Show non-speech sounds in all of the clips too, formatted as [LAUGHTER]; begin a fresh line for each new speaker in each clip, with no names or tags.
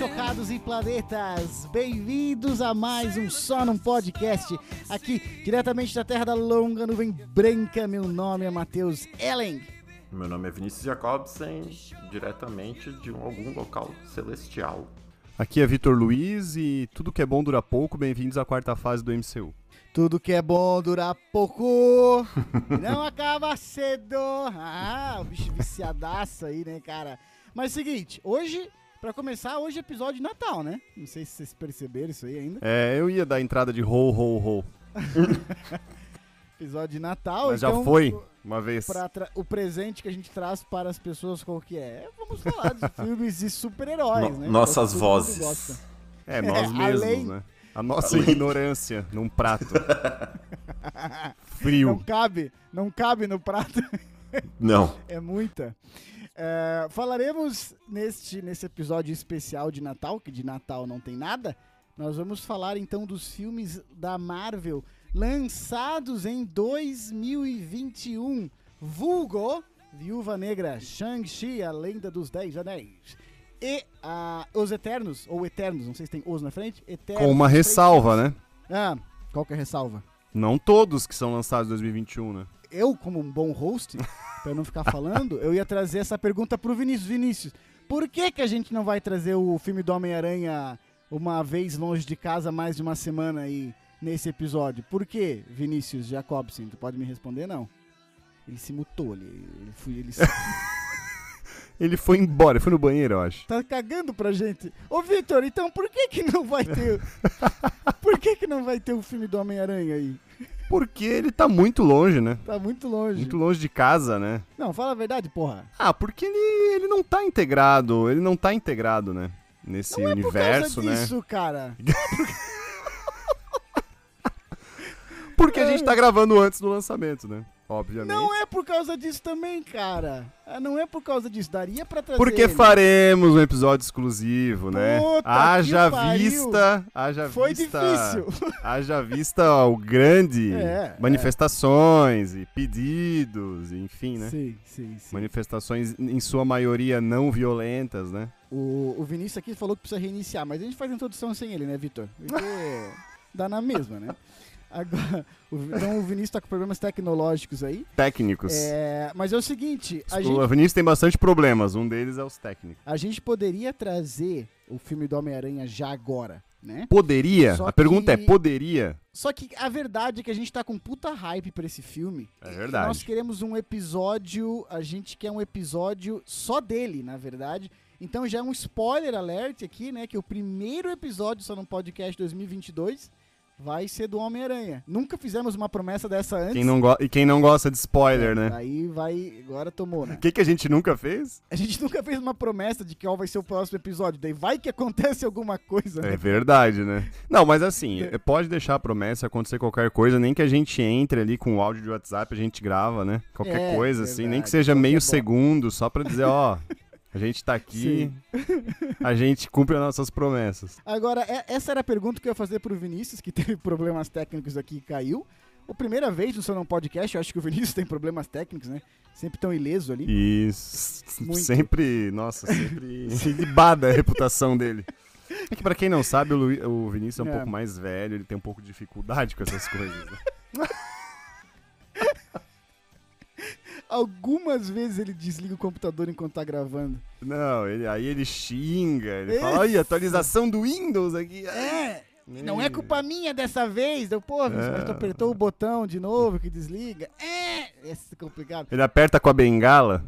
chocados e planetas! Bem-vindos a mais um Só Num Podcast, aqui diretamente da Terra da Longa Nuvem Branca. Meu nome é Matheus Ellen.
Meu nome é Vinícius Jacobsen, diretamente de um- algum local celestial.
Aqui é Vitor Luiz e tudo que é bom dura pouco. Bem-vindos à quarta fase do MCU.
Tudo que é bom dura pouco, e [LAUGHS] não acaba cedo. Ah, o bicho viciadaço aí, né, cara? Mas é o seguinte, hoje, pra começar, hoje é episódio de Natal, né? Não sei se vocês perceberam isso aí ainda.
É, eu ia dar entrada de ho, ho, ho. [LAUGHS]
Episódio de Natal,
Mas
então...
já foi uma vez.
o presente que a gente traz para as pessoas qual que é? Vamos falar de [LAUGHS] filmes de super-heróis,
No-
né?
nossas
Todo mundo
vozes.
É, nós
É, [LAUGHS]
mesmos,
além-
né? A nossa ignorância num prato. Frio.
Não cabe, não cabe no prato,
Não.
é muita. É, falaremos neste, nesse episódio especial de Natal, que de Natal não tem nada. Nós vamos falar então dos filmes da Marvel lançados em 2021. Vulgo Viúva Negra, Shang-Chi, a Lenda dos Dez Anéis. E Os Eternos, ou Eternos, não sei se tem os na frente. Eternos,
Com uma ressalva, né?
Ah, qual que é a ressalva?
Não todos que são lançados em 2021, né?
Eu, como um bom host, [LAUGHS] pra eu não ficar falando, eu ia trazer essa pergunta pro Vinícius. Vinícius, por que, que a gente não vai trazer o filme do Homem-Aranha uma vez longe de casa mais de uma semana aí nesse episódio? Por que, Vinícius Jacobson? Tu pode me responder, não? Ele se mutou ali. Ele, foi, ele se- [LAUGHS]
Ele foi embora, ele foi no banheiro, eu acho.
tá cagando pra gente. Ô, Vitor, então por que que não vai ter... [LAUGHS] por que que não vai ter o filme do Homem-Aranha aí?
Porque ele tá muito longe, né?
Tá muito longe.
Muito longe de casa, né?
Não, fala a verdade, porra.
Ah, porque ele, ele não tá integrado, ele não tá integrado, né? Nesse
Não é por
universo,
causa
né?
disso, cara. [LAUGHS]
Porque a gente tá gravando antes do lançamento, né? Obviamente.
Não é por causa disso também, cara. Ah, Não é por causa disso. Daria pra trazer.
Porque
ele.
faremos um episódio exclusivo, né?
Puta
haja vista, haja
Foi
vista,
difícil. [LAUGHS]
haja vista o grande
É,
manifestações e pedidos, enfim, né?
Sim, sim, sim.
Manifestações em sua maioria não violentas, né?
O, o Vinícius aqui falou que precisa reiniciar, mas a gente faz a introdução sem ele, né, Vitor? Porque [LAUGHS] dá na mesma, né? Agora, então o Vinícius tá com problemas tecnológicos aí.
Técnicos.
É, mas é o seguinte, a
o
gente,
Vinícius tem bastante problemas, um deles é os técnicos.
a gente poderia trazer o filme do Homem-Aranha já agora, né?
Poderia?
Só
a pergunta
que-
é, poderia?
Só que a verdade é que a gente tá com puta hype pra esse filme.
É verdade.
Nós queremos um episódio, a gente quer um episódio só dele, na verdade. Então já é um spoiler alert aqui, né? Que o primeiro episódio só no podcast 2022 vai ser do Homem-Aranha. Nunca fizemos uma promessa dessa antes.
Quem não e quem não gosta de spoiler, né?
Aí vai, agora tomou, né? [LAUGHS]
O que, que a gente nunca fez?
A gente nunca fez uma promessa de qual vai ser o próximo episódio. Daí vai que acontece alguma coisa,
É
né?
verdade, né? Não, mas assim, eh, pode deixar a promessa acontecer qualquer coisa, nem que a gente entre ali com o áudio de WhatsApp, a gente grava, né? Qualquer
É,
coisa, assim, nem que seja meio
bom.
segundo, só pra dizer, ó, [LAUGHS] a gente tá aqui, [LAUGHS] a gente cumpre as nossas promessas.
Agora, é- essa era a pergunta que eu ia fazer pro Vinícius, que teve [LAUGHS] problemas técnicos aqui e caiu. A primeira vez no seu não podcast, eu acho que o Vinícius [LAUGHS] tem problemas técnicos, né? Sempre tão ileso ali. Muito.
sempre, nossa, sempre se libada a reputação dele. É que pra quem não sabe, o, Luí- o Vinícius é um
É.
pouco mais velho, ele tem um pouco de dificuldade com essas coisas. né?
Algumas vezes ele desliga o computador enquanto tá gravando.
Não, ele, aí ele xinga, ele
Esse-
fala, olha, atualização do Windows aqui.
É! Não é culpa minha dessa vez. Deu, pô, mas tu apertou o botão de novo que desliga. É! É complicado.
Ele aperta com a bengala.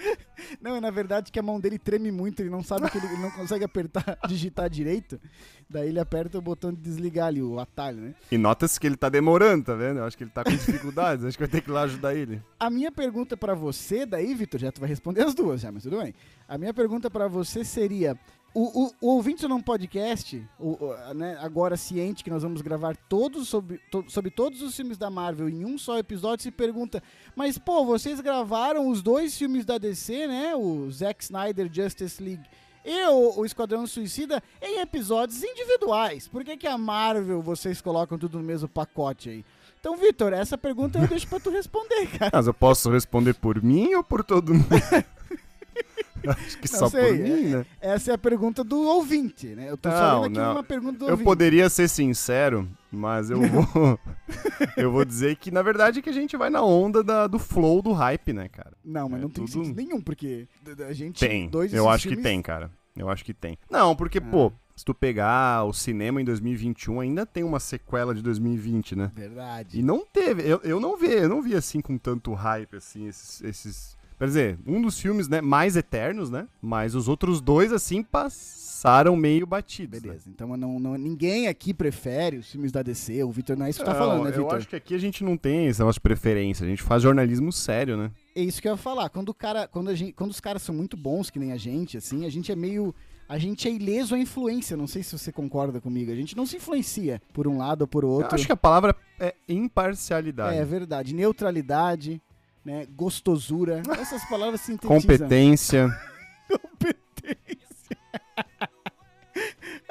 [LAUGHS]
Não, é na verdade que a mão dele treme muito, ele não sabe que ele, ele não consegue apertar, [LAUGHS] digitar direito. Daí ele aperta o botão de desligar ali, o atalho, né?
E nota-se que ele tá demorando, tá vendo? Eu acho que ele tá com dificuldades, [LAUGHS] acho que vai ter que ir lá ajudar ele.
A minha pergunta pra você, daí, Vitor, já tu vai responder as duas já, mas tudo bem. A minha pergunta pra você seria: o, o, o ouvinte podcast, o, o, né, agora ciente que nós vamos gravar todos sobre, to- sobre todos os filmes da Marvel em um só episódio, se pergunta: mas pô, vocês gravaram os dois filmes da DC, né? O Zack Snyder Justice League. E o, o Esquadrão Suicida em episódios individuais. Por que, que a Marvel vocês colocam tudo no mesmo pacote aí? Então, Vitor, essa pergunta eu deixo pra tu responder, cara.
Mas eu posso responder por mim ou por todo mundo? [LAUGHS] [LAUGHS] Acho que
Não
só
sei,
por mim, né?
Essa é a pergunta do ouvinte, né? Eu tô
Não,
falando aqui
não.
uma pergunta do
Eu
ouvinte.
poderia ser sincero, mas eu vou. [LAUGHS] [LAUGHS] eu vou dizer que, na verdade, que a gente vai na onda da- do flow do hype, né, cara?
Não, mas
É,
não tem
tudo-
sentido nenhum, porque a gente...
Tem.
dois
Eu acho que
filmes-
tem, cara. Eu acho que tem. Não, porque,
Ah.
pô, se tu pegar o cinema em 2021, ainda tem uma sequela de 2020, né?
Verdade.
E não teve, eu, eu não vi, eu não vi assim com tanto hype, assim, esses. esses quer dizer, um dos filmes, né, mais eternos, né? Mas os outros dois, assim, passaram meio batidos. né?
Beleza, então não, não- ninguém aqui prefere os filmes da DC, o Vitor não é isso que tá
Não,
falando, né,
Eu
Vitor?
acho que aqui a gente não tem esse negócio de preferência, a gente faz jornalismo sério, né?
É isso que eu ia falar. Quando, o cara, quando, a gente, quando os caras são muito bons, que nem a gente, assim, a gente é meio. A gente é ileso à influência. Não sei se você concorda comigo. A gente não se influencia por um lado ou por
Eu
outro.
acho que a palavra é imparcialidade.
É verdade. Neutralidade, né? Gostosura. Essas palavras sintetizam.
Competência. [LAUGHS]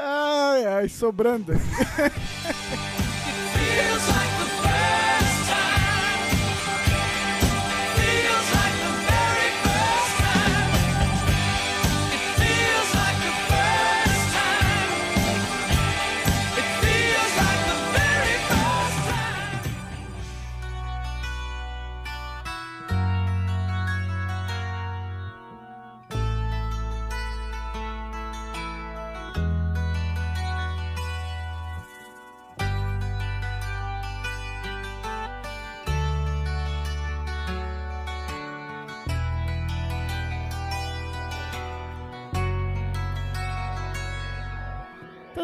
Ai, ai, sobrando. [LAUGHS]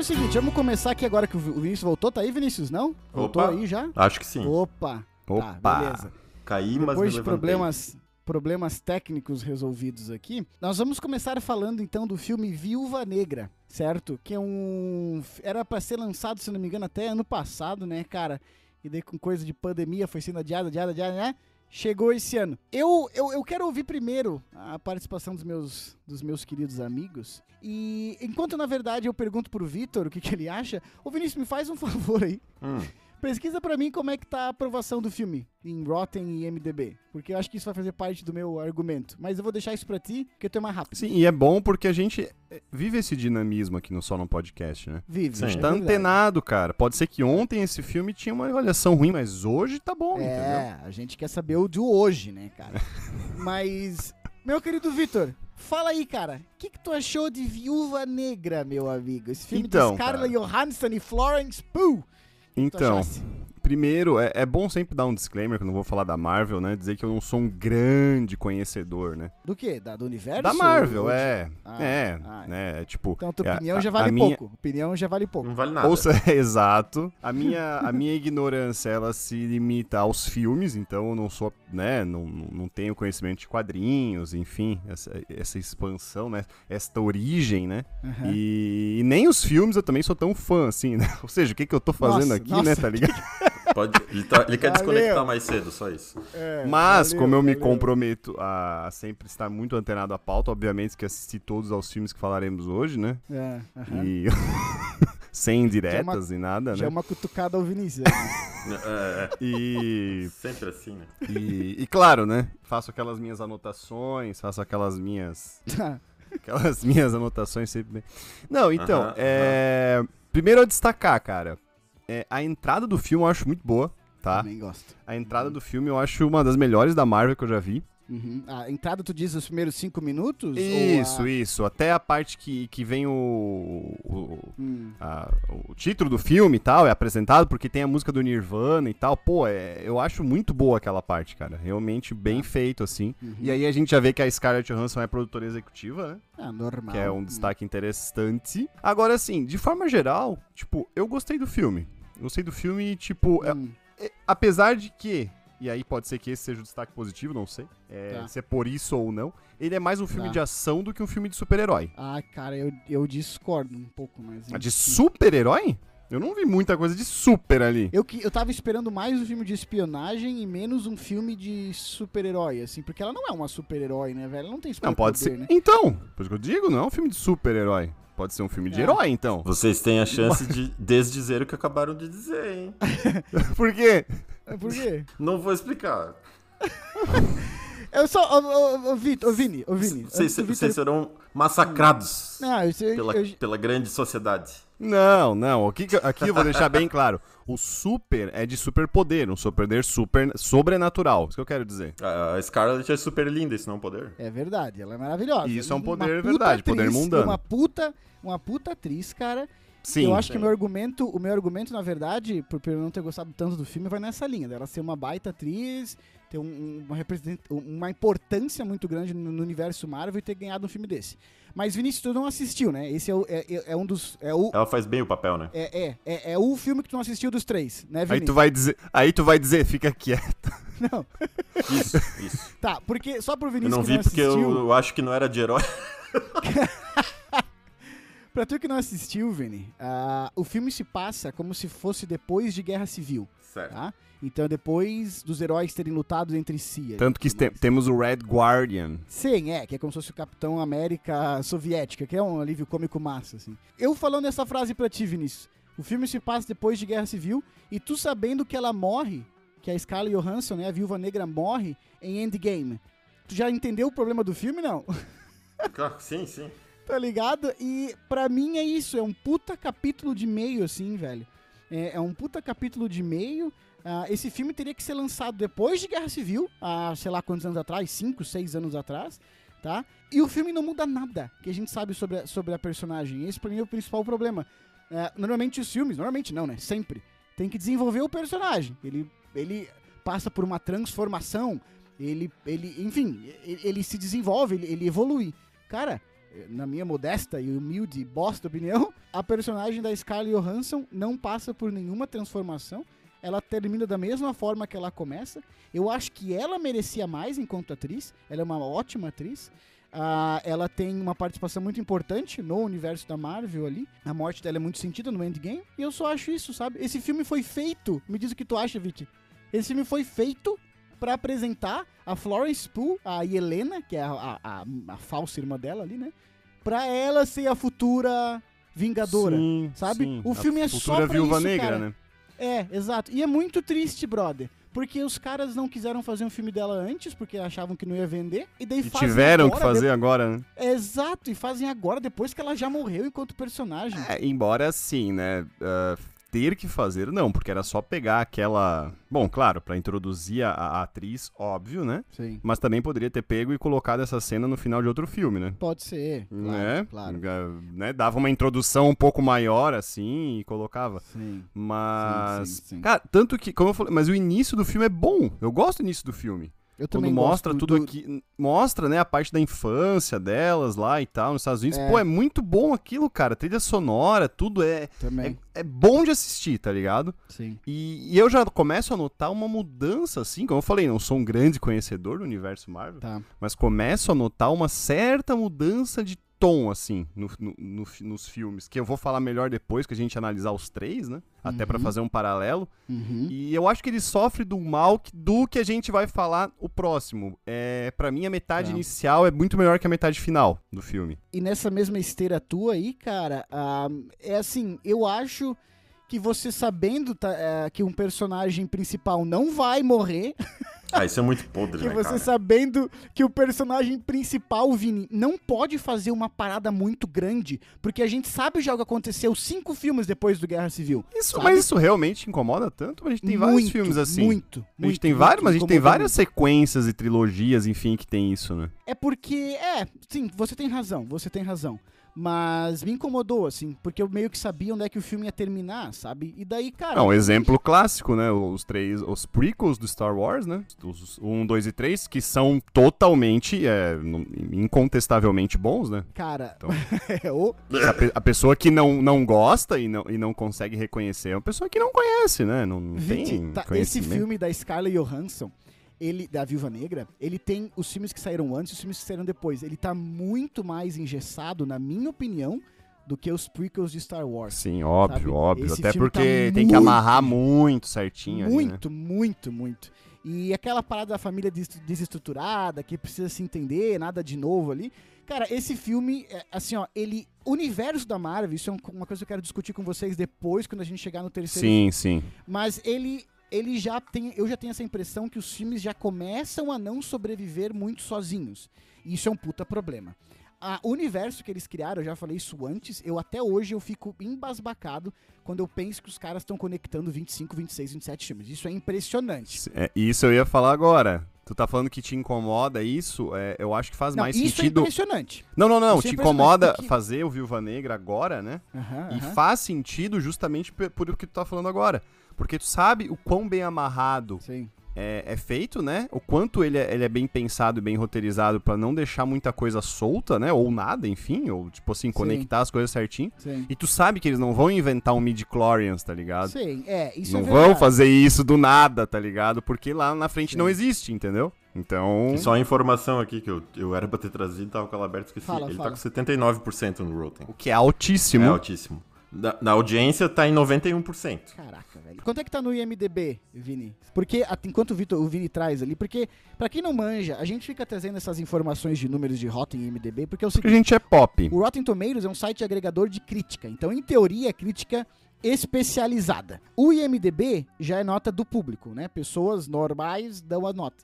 o seguinte, vamos começar aqui agora que o Vinícius voltou. Tá aí, Vinícius? Não? Voltou
Opa.
aí já?
Acho que sim.
Opa.
Opa.
Tá, beleza.
Caí, mas
Depois de problemas, problemas técnicos resolvidos aqui, nós vamos começar falando então do filme Viúva Negra, certo? Que é um. Era pra ser lançado, se não me engano, até ano passado, né, cara? E daí com coisa de pandemia foi sendo adiado, adiado, adiado, né? Chegou esse ano. Eu, eu, eu quero ouvir primeiro a participação dos meus, dos meus queridos amigos. E enquanto, na verdade, eu pergunto pro Vitor o que, que ele acha, ô Vinícius, me faz um [LAUGHS] favor aí.
Hum,
Pesquisa pra mim como é que tá a aprovação do filme em Rotten e MDB, porque eu acho que isso vai fazer parte do meu argumento. Mas eu vou deixar isso pra ti, porque tu é mais rápido.
Sim, e é bom porque a gente é, vive esse dinamismo aqui no Só no Podcast, né?
Vive.
Sim.
é
A gente tá
verdade.
antenado, cara. Pode ser que ontem esse filme tinha uma avaliação ruim, mas hoje tá bom, entendeu?
É, a gente quer saber o de hoje, né, cara? [LAUGHS] Mas, meu querido Vitor, fala aí, cara. O que, que tu achou de Viúva Negra, meu amigo? Esse filme
Então,
de Scarlett Johansson e Florence Pugh.
Então,
achasse?
Primeiro, é, é bom sempre dar um disclaimer, que eu não vou falar da Marvel, né? Dizer que eu não sou um grande conhecedor, né?
Do quê? Da, do universo?
Da Marvel, é.
Ah,
é,
ah.
né? É tipo.
Então, tua
é,
opinião
a-
já
a
vale
minha-
pouco. Opinião já vale pouco.
não vale nada.
Ouça, [LAUGHS] exato. A minha, a minha ignorância, ela se limita aos filmes, então eu não sou, né, não, não tenho conhecimento de quadrinhos, enfim, essa, essa expansão, né, esta origem, né,
Aham.
e, e nem os filmes eu também sou tão fã, assim, né, [LAUGHS] ou seja, o que que eu tô fazendo
Nossa,
aqui,
nossa.
né, tá ligado?
Pode, ele, tá- ele quer
Valeu.
desconectar mais cedo, só isso.
É,
Mas,
valeu,
como eu me
valeu.
comprometo a sempre estar muito antenado à pauta, obviamente que assisti todos aos filmes que falaremos hoje, né,
É, aham.
e... [LAUGHS] Sem diretas e nada,
Já é
né?
uma cutucada ao Vinícius.
É,
E
é, sempre assim, né?
E, e claro, né? Faço aquelas minhas anotações, faço aquelas minhas. [LAUGHS] Aquelas minhas anotações sempre. Não, então,
Aham,
é. Primeiro eu destacar, cara. É, a entrada do filme eu acho muito boa, tá?
Também gosto.
A entrada do filme eu acho uma das melhores da Marvel que eu já vi.
Uhum. A entrada, tu diz os primeiros cinco minutos?
Isso,
a...
isso. Até a parte que, que vem o. o
Hum.
a- o título do filme e tal, é apresentado porque tem a música do Nirvana e tal. Pô, é, eu acho muito boa aquela parte, cara. Realmente bem feito, assim.
Uhum.
E aí a gente já vê que a Scarlett Johansson é produtora executiva, né?
Ah, normal.
Que é um destaque interessante. Agora, assim, de forma geral, tipo, eu gostei do filme. Gostei do filme, tipo, é-
Hum.
é- apesar de que, e aí pode ser que esse seja o destaque positivo, não sei, é,
Tá.
se é por isso ou não, ele é mais um filme
Tá.
de ação do que um filme de super-herói.
Ah, cara, eu, eu discordo um pouco, mas...
Ah, De super-herói? Eu não vi muita coisa de super ali.
Eu, que- eu tava esperando mais um filme de espionagem e menos um filme de super-herói, assim, porque ela não é uma super-herói, né, velho? Ela não tem super
Não, pode ser.
né?
Então, por isso que eu digo, não é um filme de super-herói. Pode ser um filme de
É.
herói, então.
Vocês têm a chance [LAUGHS] de desdizer o que acabaram de dizer, hein? [LAUGHS]
Por quê?
É, Por quê? [LAUGHS]
Não vou explicar. [LAUGHS]
Eu só. Ô, ô, ô, Vitor, ô, Vini, ô, Vini.
Vocês vocês serão massacrados
Não, isso,
pela,
eu-
pela grande sociedade.
Não, não. Aqui, aqui eu vou deixar bem claro. O super é de superpoder, um superpoder super sobrenatural. Isso que eu quero dizer.
A Scarlett é super linda, isso não é um poder.
É verdade, ela é maravilhosa.
E isso é um poder
puta
verdade, poder mundano.
Uma puta, uma puta atriz, cara.
Sim.
eu acho que o
sim.
meu argumento, o meu argumento, na verdade, por, eu não ter gostado tanto do filme, vai nessa linha, dela ser uma baita atriz, ter um- uma, represent- uma importância muito grande no, no universo Marvel e ter ganhado um filme desse. Mas Vinícius, tu não assistiu, né? Esse é, o- é- é- é um dos. É o,
Ela faz bem o papel, né?
é, é, é, é o filme que tu não assistiu dos três, né,
Aí
Vinícius?
tu vai dizer, aí tu vai dizer, fica quieto. [LAUGHS]
Não.
Isso, isso.
Tá, porque só pro
Eu
Vinícius
não
que
vi
não
porque eu, eu acho que não era de herói. [LAUGHS]
Pra tu que não assistiu, Vini, ah, o filme se passa como se fosse depois de Guerra Civil,
Certo.
tá? Então, depois dos heróis terem lutado entre si.
Tanto que
tudo
te-
mais.
temos o Red Guardian.
Sim, é, que é como se fosse o Capitão América Soviética, que é um alívio cômico massa, assim. Eu falando essa frase pra ti, Vinícius, o filme se passa depois de Guerra Civil, e tu sabendo que ela morre, que a Scarlett Johansson, né, a Viúva Negra, morre em Endgame. Tu já entendeu o problema do filme, não?
Claro, Sim, sim.
Tá ligado? E pra mim é isso, é um puta capítulo de meio, assim, velho. É, é um puta capítulo de meio. Ah, esse filme teria que ser lançado depois de Guerra Civil, há sei lá quantos anos atrás, 5, 6 anos atrás, tá? E o filme não muda nada que a gente sabe sobre a, sobre a personagem. Esse pra mim é o principal problema. É, normalmente os filmes, normalmente não, né? Sempre. Tem que desenvolver o personagem. Ele, ele passa por uma transformação, ele, ele enfim, ele, ele se desenvolve, ele, ele evolui. Cara, na minha modesta e humilde bosta opinião, a personagem da Scarlett Johansson não passa por nenhuma transformação. Ela termina da mesma forma que ela começa. Eu acho que ela merecia mais enquanto atriz. Ela é uma ótima atriz. Ah, ela tem uma participação muito importante no universo da Marvel ali. A morte dela é muito sentida no Endgame. E eu só acho isso, sabe? Esse filme foi feito. Me diz o que tu acha, Viti. Esse filme foi feito pra apresentar a Florence Pugh, a Helena, que é a, a, a, a falsa irmã dela ali, né? Pra ela ser a futura Vingadora.
Sim,
sabe?
sim.
O
A
filme é só pra
Viúva
isso,
Negra,
cara.
né?
É, exato. E é muito triste, brother. Porque os caras não quiseram fazer um filme dela antes, porque achavam que não ia vender. E daí
E tiveram
agora,
que fazer agora, né?
Exato, e fazem agora, depois que ela já morreu enquanto personagem.
É, embora assim, né? ah, ter que fazer, não, porque era só pegar aquela. Bom, claro, pra introduzir a, a atriz, óbvio, né?
Sim.
Mas também poderia ter pego e colocado essa cena no final de outro filme, né?
Pode ser. Claro,
né?
claro.
Ah, né? Dava uma introdução um pouco maior, assim, e colocava.
Sim.
Mas.
Sim, sim, sim.
Cara, tanto que, como eu falei, mas o início do filme é bom. Eu gosto do início do filme.
Eu
Quando
também
mostra
gosto
tudo
do-
aqui. Mostra, né, a parte da infância delas lá e tal, nos Estados Unidos.
É.
Pô, é muito bom aquilo, cara. Trilha sonora, tudo é.
Também.
É, é bom de assistir, tá ligado?
Sim.
E, e eu já começo a notar uma mudança, assim, como eu falei, não sou um grande conhecedor do universo Marvel,
Tá.
mas começo a notar uma certa mudança de tom, assim, no, no- no nos filmes, que eu vou falar melhor depois que a gente analisar os três, né? Até pra
Uhum.
fazer um paralelo.
Uhum.
E eu acho que ele sofre do mal do que a gente vai falar o próximo. É, para mim, a metade inicial é muito melhor que a metade final do filme.
E nessa mesma esteira tua aí, cara, ah, é assim, eu acho que você sabendo tá, eh, que um personagem principal não vai morrer, [LAUGHS]
Ah, isso é muito podre,
que
né,
você
cara?
sabendo que o personagem principal, Vini, não pode fazer uma parada muito grande, porque a gente sabe já o que aconteceu cinco filmes depois do Guerra Civil.
Isso,
Sabe?
mas isso realmente incomoda tanto? A gente tem vários
Muito,
filmes assim.
Muito,
a
muito.
gente tem
muito,
vários, mas a gente tem várias sequências e trilogias, enfim, que tem isso, né?
É porque, é, sim, você tem razão, você tem razão. Mas me incomodou, assim, porque eu meio que sabia onde é que o filme ia terminar, sabe? E daí, cara.
Não, um exemplo clássico, né? Os três, os prequels do Star Wars, né? Os 1, 2 e 3, que são totalmente, é, incontestavelmente bons, né?
Cara,
Então. [LAUGHS]
é.
A, pe- a pessoa que não, não gosta e não, e não consegue reconhecer é uma pessoa que não conhece, né? Não, não
Viti,
tem
tá, esse filme da Scarlett Johansson, ele, da Viúva Negra, ele tem os filmes que saíram antes e os filmes que saíram depois. Ele tá muito mais engessado, na minha opinião, do que os prequels de Star Wars.
Sim, óbvio,
Sabe?
óbvio.
Esse
Até
filme tá
porque tem que
muito-
amarrar muito certinho ali, né?
Muito, muito, muito. E aquela parada da família des- desestruturada, que precisa se entender, nada de novo ali. Cara, esse filme, é, assim, ó, ele. O universo da Marvel, isso é um- uma coisa que eu quero discutir com vocês depois, quando a gente chegar no terceiro
Sim, sim.
Mas ele. Ele já tem, eu já tenho essa impressão que os filmes já começam a não sobreviver muito sozinhos. E isso é um puta problema. A- o universo que eles criaram, eu já falei isso antes, eu até hoje eu fico embasbacado quando eu penso que os caras estão conectando 25, 26, 27 filmes. Isso é impressionante.
É, isso eu ia falar agora. Tu tá falando que te incomoda isso? É, eu acho que faz
Não,
mais
isso é
sentido.
impressionante.
não, não, não.
isso é
Te
impressionante,
incomoda
porque-
fazer o Viúva Negra agora, né? E faz sentido justamente por o que tu tá falando agora. Porque tu sabe o quão bem amarrado
Sim.
é, é feito, né? O quanto ele é, ele é bem pensado e bem roteirizado pra não deixar muita coisa solta, né? Ou nada, enfim. Ou, tipo assim, conectar as coisas certinho.
Sim.
E tu sabe que eles não vão inventar um mid-chlorians, tá ligado?
Sim, é, isso
não
é
vão fazer isso do nada, tá ligado? Porque lá na frente
Sim.
não existe, entendeu? Então.
E só a informação aqui que eu, eu era pra ter trazido, tava com ela aberta, esqueci.
Fala,
Ele
fala.
tá com 79% no Rotten.
O que é altíssimo.
É altíssimo. Na, na audiência tá em 91%.
Caraca, velho. Quanto é que tá no IMDB, Vini? Porque, enquanto o, Vitor, o Vini traz ali, porque, pra quem não manja, a gente fica trazendo essas informações de números de Rotten e IMDB, porque é o
Porque a
seguinte,
gente é pop.
o Rotten Tomatoes é um site agregador de crítica, então, em teoria, é crítica especializada. O IMDB já é nota do público, né? Pessoas normais dão a nota.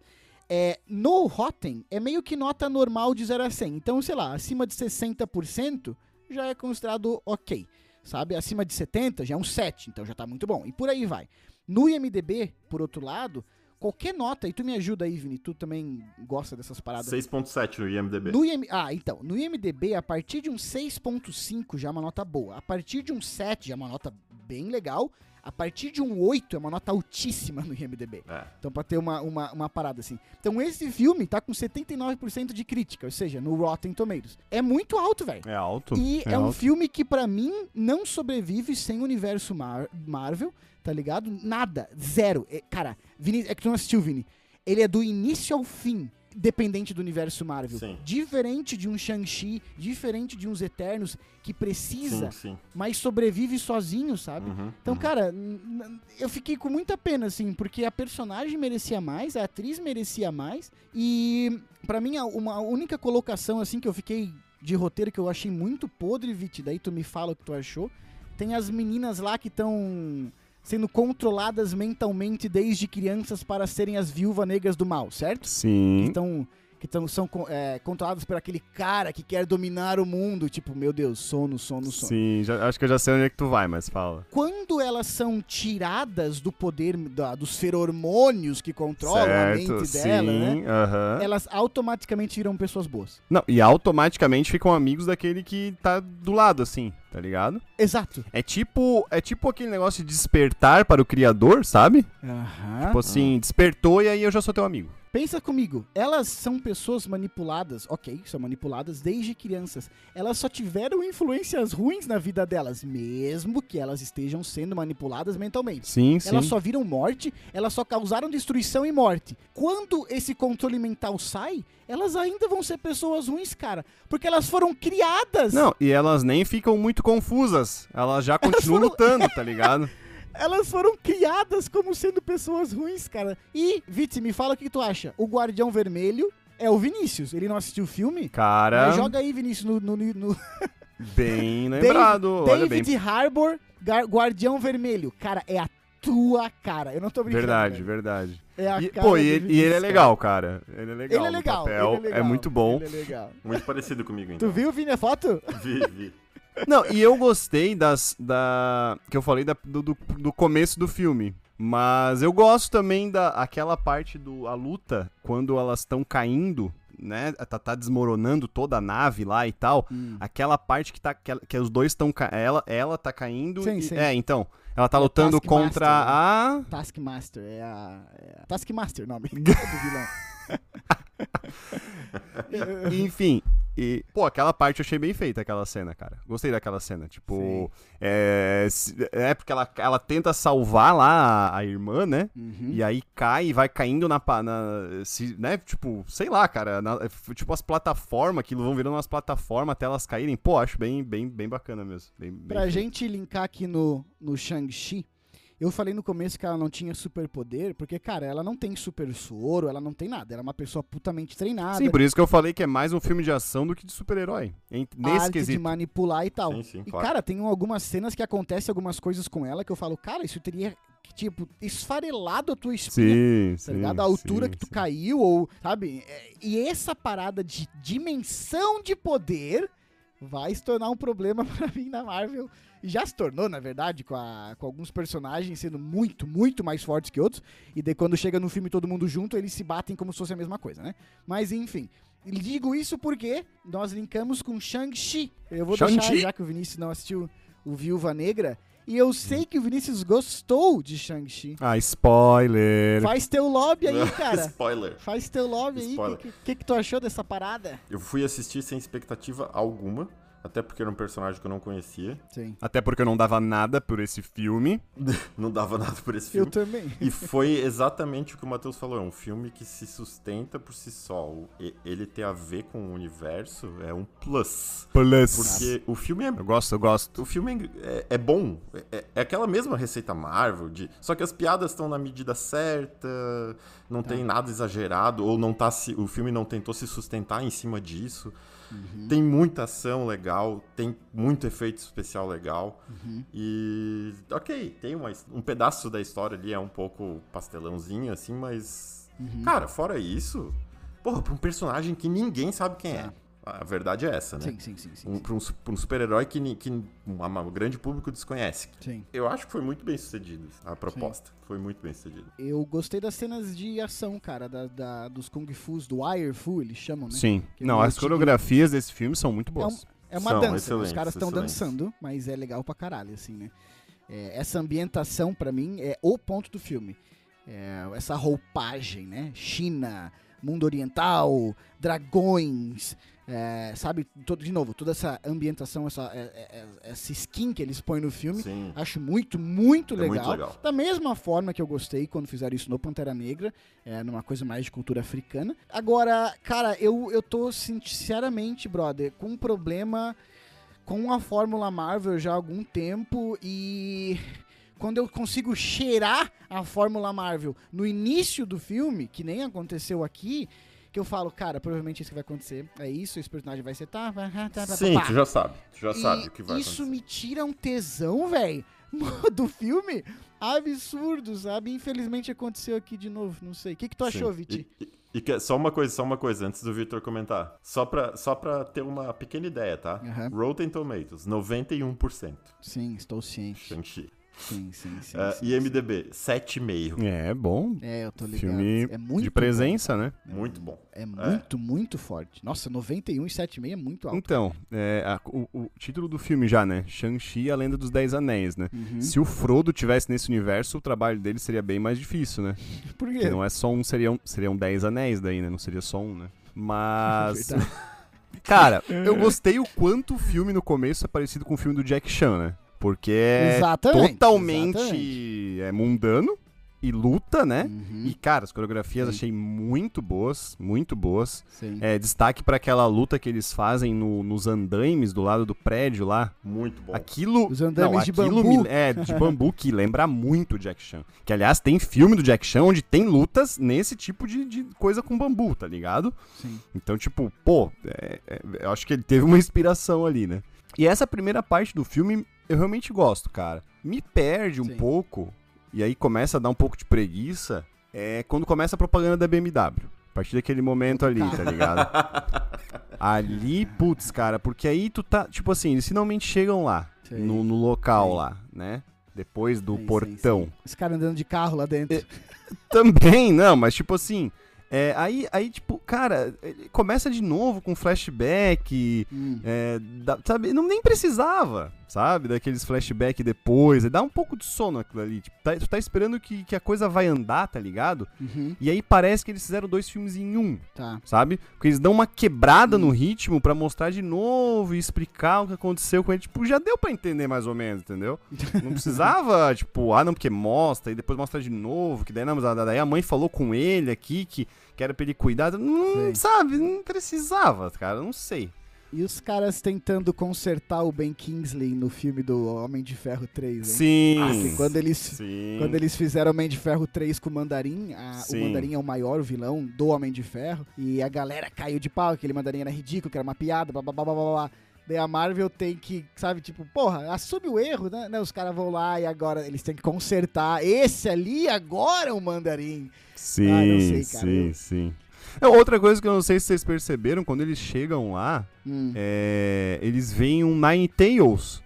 É, no Rotten, é meio que nota normal de 0 a 100. Então, sei lá, acima de 60% já é considerado ok. Sabe? Acima de 70 já é um 7, então já tá muito bom. E por aí vai. No IMDB, por outro lado, qualquer nota, e tu me ajuda aí, Vini, tu também gosta dessas paradas.
6.7 no IMDB.
No IM... Ah, então, no IMDB, a partir de um 6.5 já é uma nota boa. A partir de um 7 já é uma nota bem legal. A partir de um 8 é uma nota altíssima no IMDB.
É.
Então, pra ter uma, uma, uma parada assim. Então, esse filme tá com 79% de crítica, ou seja, no Rotten Tomatoes. É muito alto, velho.
É alto.
E é, um
alto.
filme que, pra mim, não sobrevive sem o universo Mar- Marvel, tá ligado? Nada. Zero. É, cara, Vini, é que tu não assistiu, Vini. Ele é do início ao fim. Dependente do universo Marvel.
Sim.
Diferente de um Shang-Chi, diferente de uns Eternos que precisa,
Sim, sim.
mas sobrevive sozinho, sabe?
Uhum,
Então,
uhum.
cara, eu fiquei com muita pena, assim, porque a personagem merecia mais, a atriz merecia mais, e pra mim, a- uma única colocação, assim, que eu fiquei de roteiro que eu achei muito podre, Vit, daí tu me fala o que tu achou, tem as meninas lá que estão sendo controladas mentalmente desde crianças para serem as viúvas negras do mal, certo?
Sim.
estão que tão, são é, controladas por aquele cara que quer dominar o mundo, tipo, meu Deus, sono, sono, sono.
Sim, já- acho que eu já sei onde é que tu vai, mas fala.
Quando elas são tiradas do poder da- dos feromônios que controlam a mente dela, né?
sim, aham.
Elas automaticamente viram pessoas boas.
Não, e automaticamente ficam amigos daquele que tá do lado, assim, tá ligado?
Exato.
É tipo, é tipo aquele negócio de despertar para o criador, sabe?
Aham.
Tipo assim, despertou e aí eu já sou teu amigo.
Pensa comigo, elas são pessoas manipuladas, ok, são manipuladas desde crianças. Elas só tiveram influências ruins na vida delas, mesmo que elas estejam sendo manipuladas mentalmente.
Sim, sim.
Elas só viram morte, elas só causaram destruição e morte. Quando esse controle mental sai, elas ainda vão ser pessoas ruins, cara. Porque elas foram criadas.
Não, e elas nem ficam muito confusas. Elas já continuam
foram-
lutando, tá ligado? [LAUGHS]
Elas foram criadas como sendo pessoas ruins, cara. E, Vitz, me fala o que tu acha. O Guardião Vermelho é o Vinícius. Ele não assistiu o filme?
Cara,
Mas joga aí, Vinícius, no, no, no- [LAUGHS]
bem [LAUGHS] lembrado. Olha bem.
David Harbour, Gar- Guardião Vermelho. Cara, é a tua cara. Eu não tô brincando.
Verdade,
velho.
verdade.
É a
E,
cara
pô, e ele, e ele é
cara.
legal, cara. Ele é legal.
Ele é
no
legal,
papel,
ele é legal.
muito bom.
Ele é legal.
Muito parecido comigo,
Tu
então.
viu, Vini, a foto?
Vi, vi.
Não, e eu gostei das. Da, que eu falei da- do, do, do começo do filme. Mas eu gosto também da aquela parte do a luta, quando elas estão caindo, né? Tá, tá desmoronando toda a nave lá e tal. Aquela parte que, tá, que, que os dois estão. Ela, ela tá caindo.
Sim,
e-
sim.
É, então. Ela tá
É
lutando contra
né?
a.
Taskmaster, é a. É a Taskmaster nome [LAUGHS] do vilão. [LAUGHS]
Enfim. E, pô, aquela parte eu achei bem feita, aquela cena, cara. Gostei daquela cena. Tipo, é, é porque ela, ela tenta salvar lá a, a irmã, né?
Uhum.
E aí cai e vai caindo na. na se, né? Tipo, sei lá, cara. na- f- tipo as plataformas, que vão virando umas plataformas até elas caírem. Pô, acho bem, bem, bem bacana mesmo. Bem, bem
Pra
feito.
gente linkar aqui no, no Shang-Chi, eu falei no começo que ela não tinha superpoder, porque, cara, ela não tem super soro, ela não tem nada. Ela é uma pessoa putamente treinada.
Sim, por isso que eu falei que é mais um filme de ação do que de super-herói. Nesse
arte de
quesito.
manipular e tal.
Sim, sim,
e,
claro.
cara, tem algumas cenas que acontecem algumas coisas com ela que eu falo, cara, isso teria tipo, esfarelado a tua espinha.
Sim,
Tá
sim.
ligado? A altura
sim,
que tu
sim.
caiu, ou, sabe? É, E essa parada de dimensão de poder vai se tornar um problema [LAUGHS] pra mim na Marvel. E já se tornou, na verdade, com, a- com alguns personagens sendo muito, muito mais fortes que outros. E daí quando chega no filme todo mundo junto, eles se batem como se fosse a mesma coisa, né? Mas enfim. Digo isso porque nós linkamos com Shang-Chi. Eu vou deixar,
Shang-Chi?
já que o Vinícius não assistiu o Viúva Negra. E eu sei que o Vinícius gostou de Shang-Chi.
Ah, spoiler.
Faz teu lobby aí, [LAUGHS] cara.
Spoiler.
Faz teu lobby aí. O
Spoiler.
que, que, que tu achou dessa parada?
Eu fui assistir sem expectativa alguma, até porque era um personagem que eu não conhecia.
Sim.
Até porque eu não dava nada por esse filme. [LAUGHS]
Não dava nada por esse
Eu
filme.
também.
E foi exatamente o que o Matheus falou, é um filme que se sustenta por si só. E- Ele ter a ver com o universo é um plus.
Plus.
Porque o filme é
Eu gosto, eu gosto.
O filme é, é bom. É, é aquela mesma receita Marvel, de, só que as piadas estão na medida certa, não tem nada exagerado, ou não tá se, o filme não tentou se sustentar em cima disso. Tem muita ação legal, tem muito efeito especial legal. E. Ok, tem uma, um pedaço da história ali, é um pouco pastelãozinho, assim, mas. Cara, fora isso. Porra, pra um personagem que ninguém sabe quem é. A verdade é essa, né?
Sim, sim, sim, sim.
um, pra um, um super-herói que, que um, um grande público desconhece.
sim.
Eu acho que foi muito bem sucedido a proposta. Foi muito bem sucedido.
Eu gostei das cenas de ação, cara, da, da- dos Kung Fus, do Wire Fu, eles chamam, né?
Sim.
Que
Não,
ele
as coreografias desse filme são muito
É, um-
boas.
é uma
São
dança, né? os caras estão dançando, mas é legal pra caralho, assim, né? É, essa ambientação, pra mim, é o ponto do filme. É, essa roupagem, né? China, mundo oriental, dragões, é, sabe? Todo, de novo, toda essa ambientação, essa, é, é, é, essa skin que eles põem no filme,
Sim.
Acho muito, muito legal.
muito legal.
Da mesma forma que eu gostei quando fizeram isso no Pantera Negra, é, numa coisa mais de cultura africana. Agora, cara, eu, eu tô sinceramente, brother, com um problema com a Fórmula Marvel já há algum tempo e quando eu consigo cheirar a Fórmula Marvel no início do filme, que nem aconteceu aqui, que eu falo, cara, provavelmente isso que vai acontecer. É isso, esse personagem vai ser tá, vai, tá, tá, tá,
Sim,
pá.
tu já sabe. Tu já
E
sabe o que vai
Isso
acontecer.
me tira um tesão, velho, [LAUGHS] do filme. Absurdo, sabe? Infelizmente aconteceu aqui de novo, não sei. O que, que tu achou. Viti?
E, e- e só uma coisa, só uma coisa, antes do Victor comentar. Só pra, só pra ter uma pequena ideia, tá?
Aham.
Rotten Tomatoes, 91%.
Sim, estou ciente.
Shang-Chi.
Sim, sim, sim. Sim,
IMDB, 7,5.
É, bom.
É, eu tô ligado.
Filme
é muito
de
bom.
presença, né?
Muito bom.
É muito, muito forte. Nossa, 91 e 7,5 é muito alto.
Então, é, a- o, o título do filme já, né? Shang-Chi e a Lenda dos Dez Anéis, né?
Uhum.
Se o Frodo tivesse nesse universo, o trabalho dele seria bem mais difícil, né? [LAUGHS]
Por quê?
Porque não é só um, seriam, seriam dez anéis daí, né? Não seria só um, né? Mas. [LAUGHS] [LAUGHS] Cara, eu gostei o quanto o filme no começo é parecido com o filme do Jack Chan, né? Porque é
Exatamente,
totalmente
exatamente.
é mundano e luta, né?
Uhum.
E, cara, as coreografias
Sim.
achei muito boas, muito boas.
Sim.
É, destaque pra aquela luta que eles fazem no- nos andaimes do lado do prédio lá.
Muito bom.
Aquilo.
Os andaimes
não,
de
aquilo
bambu.
me- é, de bambu, que [LAUGHS] lembra muito Jack Chan. Que, aliás, tem filme do Jack Chan onde tem lutas nesse tipo de, de coisa com bambu, tá ligado?
Sim.
Então, tipo, pô, é- é- eu acho que ele teve uma inspiração ali, né? E essa primeira parte do filme eu realmente gosto, cara. Me perde um
Sim.
pouco, e aí começa a dar um pouco de preguiça, é quando começa a propaganda da BMW. A partir daquele momento ali, tá ligado? [LAUGHS] ali, putz, cara, porque aí tu tá, tipo assim, eles finalmente chegam lá, no, no local
Sim.
lá, né? Depois do
Sim,
portão.
sim. Os caras andando de carro lá dentro.
Também, não, mas tipo assim. é, aí, aí, tipo, cara, ele começa de novo com flashback.
Hum.
é, dá- sabe, não nem precisava, sabe? Daqueles flashback depois. Dá um pouco de sono aquilo ali. Tipo, tá- tu tá esperando que, que a coisa vai andar, tá ligado?
Uhum.
E aí parece que eles fizeram dois filmes em um,
Tá.
sabe? Porque eles dão uma quebrada
Hum.
no ritmo pra mostrar de novo e explicar o que aconteceu com ele. Tipo, já deu pra entender mais ou menos, entendeu? [LAUGHS] Não precisava, tipo, ah, não, porque mostra e depois mostra de novo, que daí, não, daí a mãe falou com ele aqui que, que era pra ele cuidar. Não, sabe? Não precisava, cara, não sei.
E os caras tentando consertar o Ben Kingsley no filme do Homem de Ferro 3, hein?
Sim.
Porque quando eles,
Sim.
quando eles fizeram Homem de Ferro 3 com o Mandarim, a- o. Mandarim é o maior vilão do Homem de Ferro, e a galera caiu de pau, aquele Mandarim era ridículo, que era uma piada, blá blá blá blá blá. blá. Daí a Marvel tem que, sabe, tipo, porra, assume o erro, né? Não, os caras vão lá e agora eles têm que consertar. Esse ali agora é o mandarim.
Sim,
Ah, não sei, cara.
sim, sim. É, outra coisa que eu não sei se vocês perceberam, quando eles chegam lá,
Hum.
é, eles veem um Nine Tails.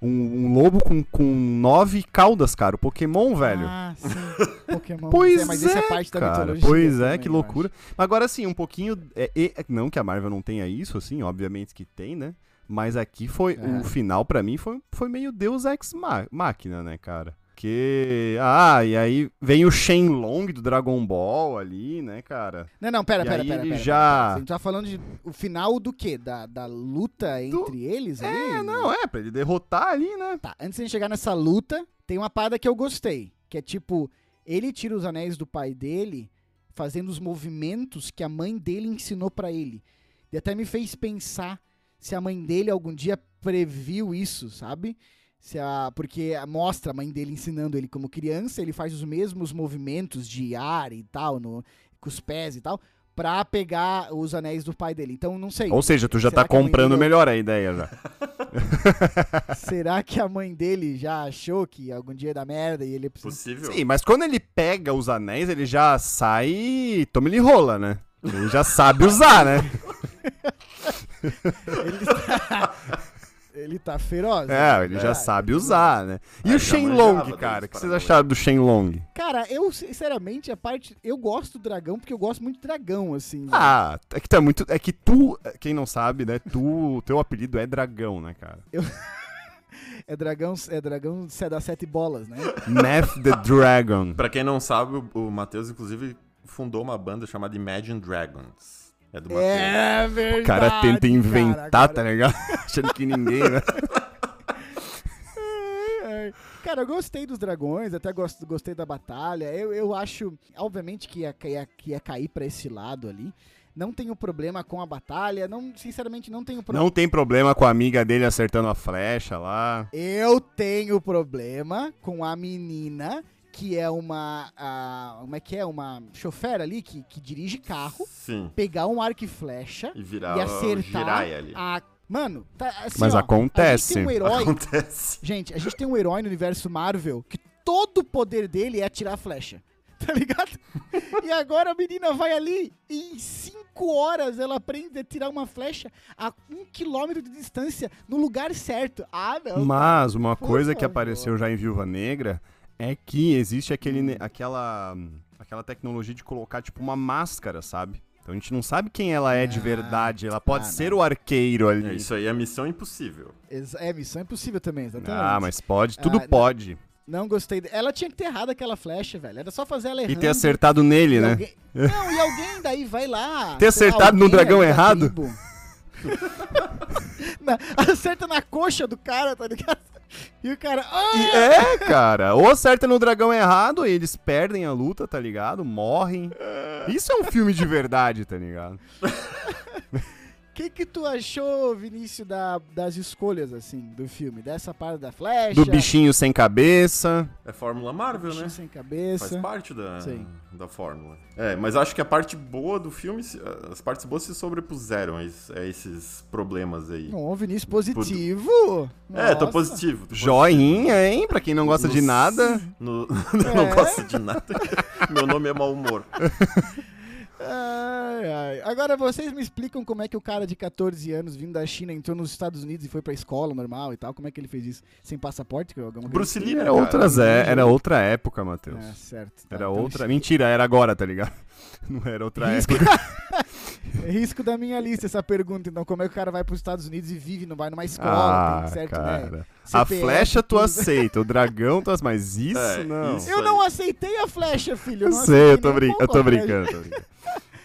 Um, um lobo com, com nove caudas, cara. O Pokémon, velho.
Ah, sim. [LAUGHS] Pokémon.
Pois
É, mas é
é,
parte da
cara.
mitologia.
Pois é,
também,
que
eu
loucura. Agora, assim, um pouquinho. é- é- não que a Marvel não tenha isso, assim, obviamente que tem, né? Mas aqui foi.
É.
O final, pra mim, foi, foi meio Deus Ex Máquina, né, cara? Porque. Ah, e aí vem o Shenlong do Dragon Ball ali, né, cara?
Não, não, pera,
E
pera,
aí
pera.
ele
pera,
já-
pera. Você tá falando de o final do quê? Da, da luta entre eles ali?
É, não, é, pra ele derrotar ali, né?
Tá, antes de a gente chegar nessa luta, tem uma parada que eu gostei. Que é tipo, ele tira os anéis do pai dele, fazendo os movimentos que a mãe dele ensinou pra ele. E até me fez pensar se a mãe dele algum dia previu isso, sabe? Se a, porque mostra a mãe dele ensinando ele como criança, ele faz os mesmos movimentos de ar e tal, no, com os pés e tal, pra pegar os anéis do pai dele. Então, não sei.
Ou seja, tu já
Será
tá comprando
dele-
melhor a ideia já. [LAUGHS]
Será que a mãe dele já achou que algum dia ia dar merda e ele precisa
Possível.
Sim, mas quando ele pega os anéis, ele já sai e toma ele rola, né? Ele já sabe usar, né? [LAUGHS]
Ele tá, ele tá feroz.
É, ele já
verdade.
sabe usar, né? E o Shenlong,
manjava
cara? O que vocês acharam do Shenlong?
Cara, eu, sinceramente, a parte. Eu gosto do dragão porque eu gosto muito de dragão, assim. né?
Ah, é que tu é muito. É que tu, quem não sabe, né? Tu, teu apelido é dragão, né, cara? [LAUGHS]
É dragão, é dragão se- das sete bolas, né?
Math the Dragon.
Pra quem não sabe, o, o Matheus, inclusive, fundou uma banda chamada Imagine Dragons. É do Matheus.
É verdade.
O cara tenta inventar,
cara,
tá ligado? [LAUGHS] Achando que ninguém, né? [LAUGHS]
É, Cara, eu gostei dos dragões, até gosto, gostei da batalha. Eu, eu acho, obviamente, que ia, ia, ia cair pra esse lado ali. Não tenho problema com a batalha. Não, sinceramente, não tenho problema.
Não tem problema com a amiga dele acertando a flecha lá.
Eu tenho problema com a menina que é uma. a- como é que é? Uma chofer ali que, que dirige carro,
Sim.
pegar um arco e flecha
E virar
e acertar a. Mano, tá assim.
Mas
ó,
acontece.
A gente tem um herói.
Acontece.
Gente, a gente tem um herói no universo Marvel que todo o poder dele é atirar a flecha. [LAUGHS] Tá ligado? E agora a menina vai ali e em cinco horas ela aprende a tirar uma flecha a um quilômetro de distância no lugar certo. Ah, não.
Mas uma coisa que apareceu já em Viúva Negra é que existe aquele,
Hum.
aquela, aquela tecnologia de colocar tipo uma máscara, sabe? Então a gente não sabe quem ela é de
Ah,
verdade. Ela pode
ah,
ser
não.
o arqueiro
É,
ali.
isso aí é missão impossível.
Ex- É missão impossível também, exatamente.
ah, mas pode, tudo
Ah, não.
pode.
Não gostei. de- Ela tinha que ter errado aquela flecha, velho. Era só fazer ela errando.
E ter acertado nele,
e
né?
alguém- Não, e alguém daí vai lá.
Ter acertado no dragão errado? [LAUGHS]
Na- acerta na coxa do cara, tá ligado? [LAUGHS] E o cara. "Ah!"
E é, cara. Ou acerta no dragão errado, e eles perdem a luta, tá ligado? Morrem. Isso é um filme de verdade, tá ligado? [LAUGHS]
O que que tu achou, Vinícius, da- das escolhas, assim, do filme? Dessa parte da flecha?
Do bichinho sem cabeça.
É Fórmula Marvel,
bichinho
né?
sem
Faz
cabeça.
parte da,
Sim.
da fórmula. É, mas acho que a parte boa do filme, as partes boas se sobrepuseram a, es- a esses problemas aí.
Não, Vinícius positivo.
É, tô positivo. tô
Joinha, hein? Pra quem não gosta de
Nossa.
nada. [LAUGHS]
No- [LAUGHS] eu não
É.
gosto de nada. [LAUGHS] Meu nome é mau humor.
Ai, ai. Agora vocês me explicam como é que o cara de 14 anos vindo da China entrou nos Estados Unidos e foi pra escola normal e tal. Como é que ele fez isso? Sem passaporte? que
Bruce? Lee,
Era, outras, é, era outra época, Matheus.
É, certo. Tá,
Era
então
outra. Mentira, era agora, tá ligado? [LAUGHS] Não era outra
Risco...
época. [LAUGHS]
Risco da minha lista essa pergunta. Então, como é que o cara vai pros Estados Unidos e vive, não vai numa escola?
Ah,
tem certo,
cara.
né?
A
CPF,
flecha tu
tudo.
aceita, o dragão tu aceita, mas isso
É,
não.
isso.
Eu não aceitei a flecha, filho.
Eu
não
sei, eu tô, brin eu tô
a
brincando, tô brincando. [LAUGHS]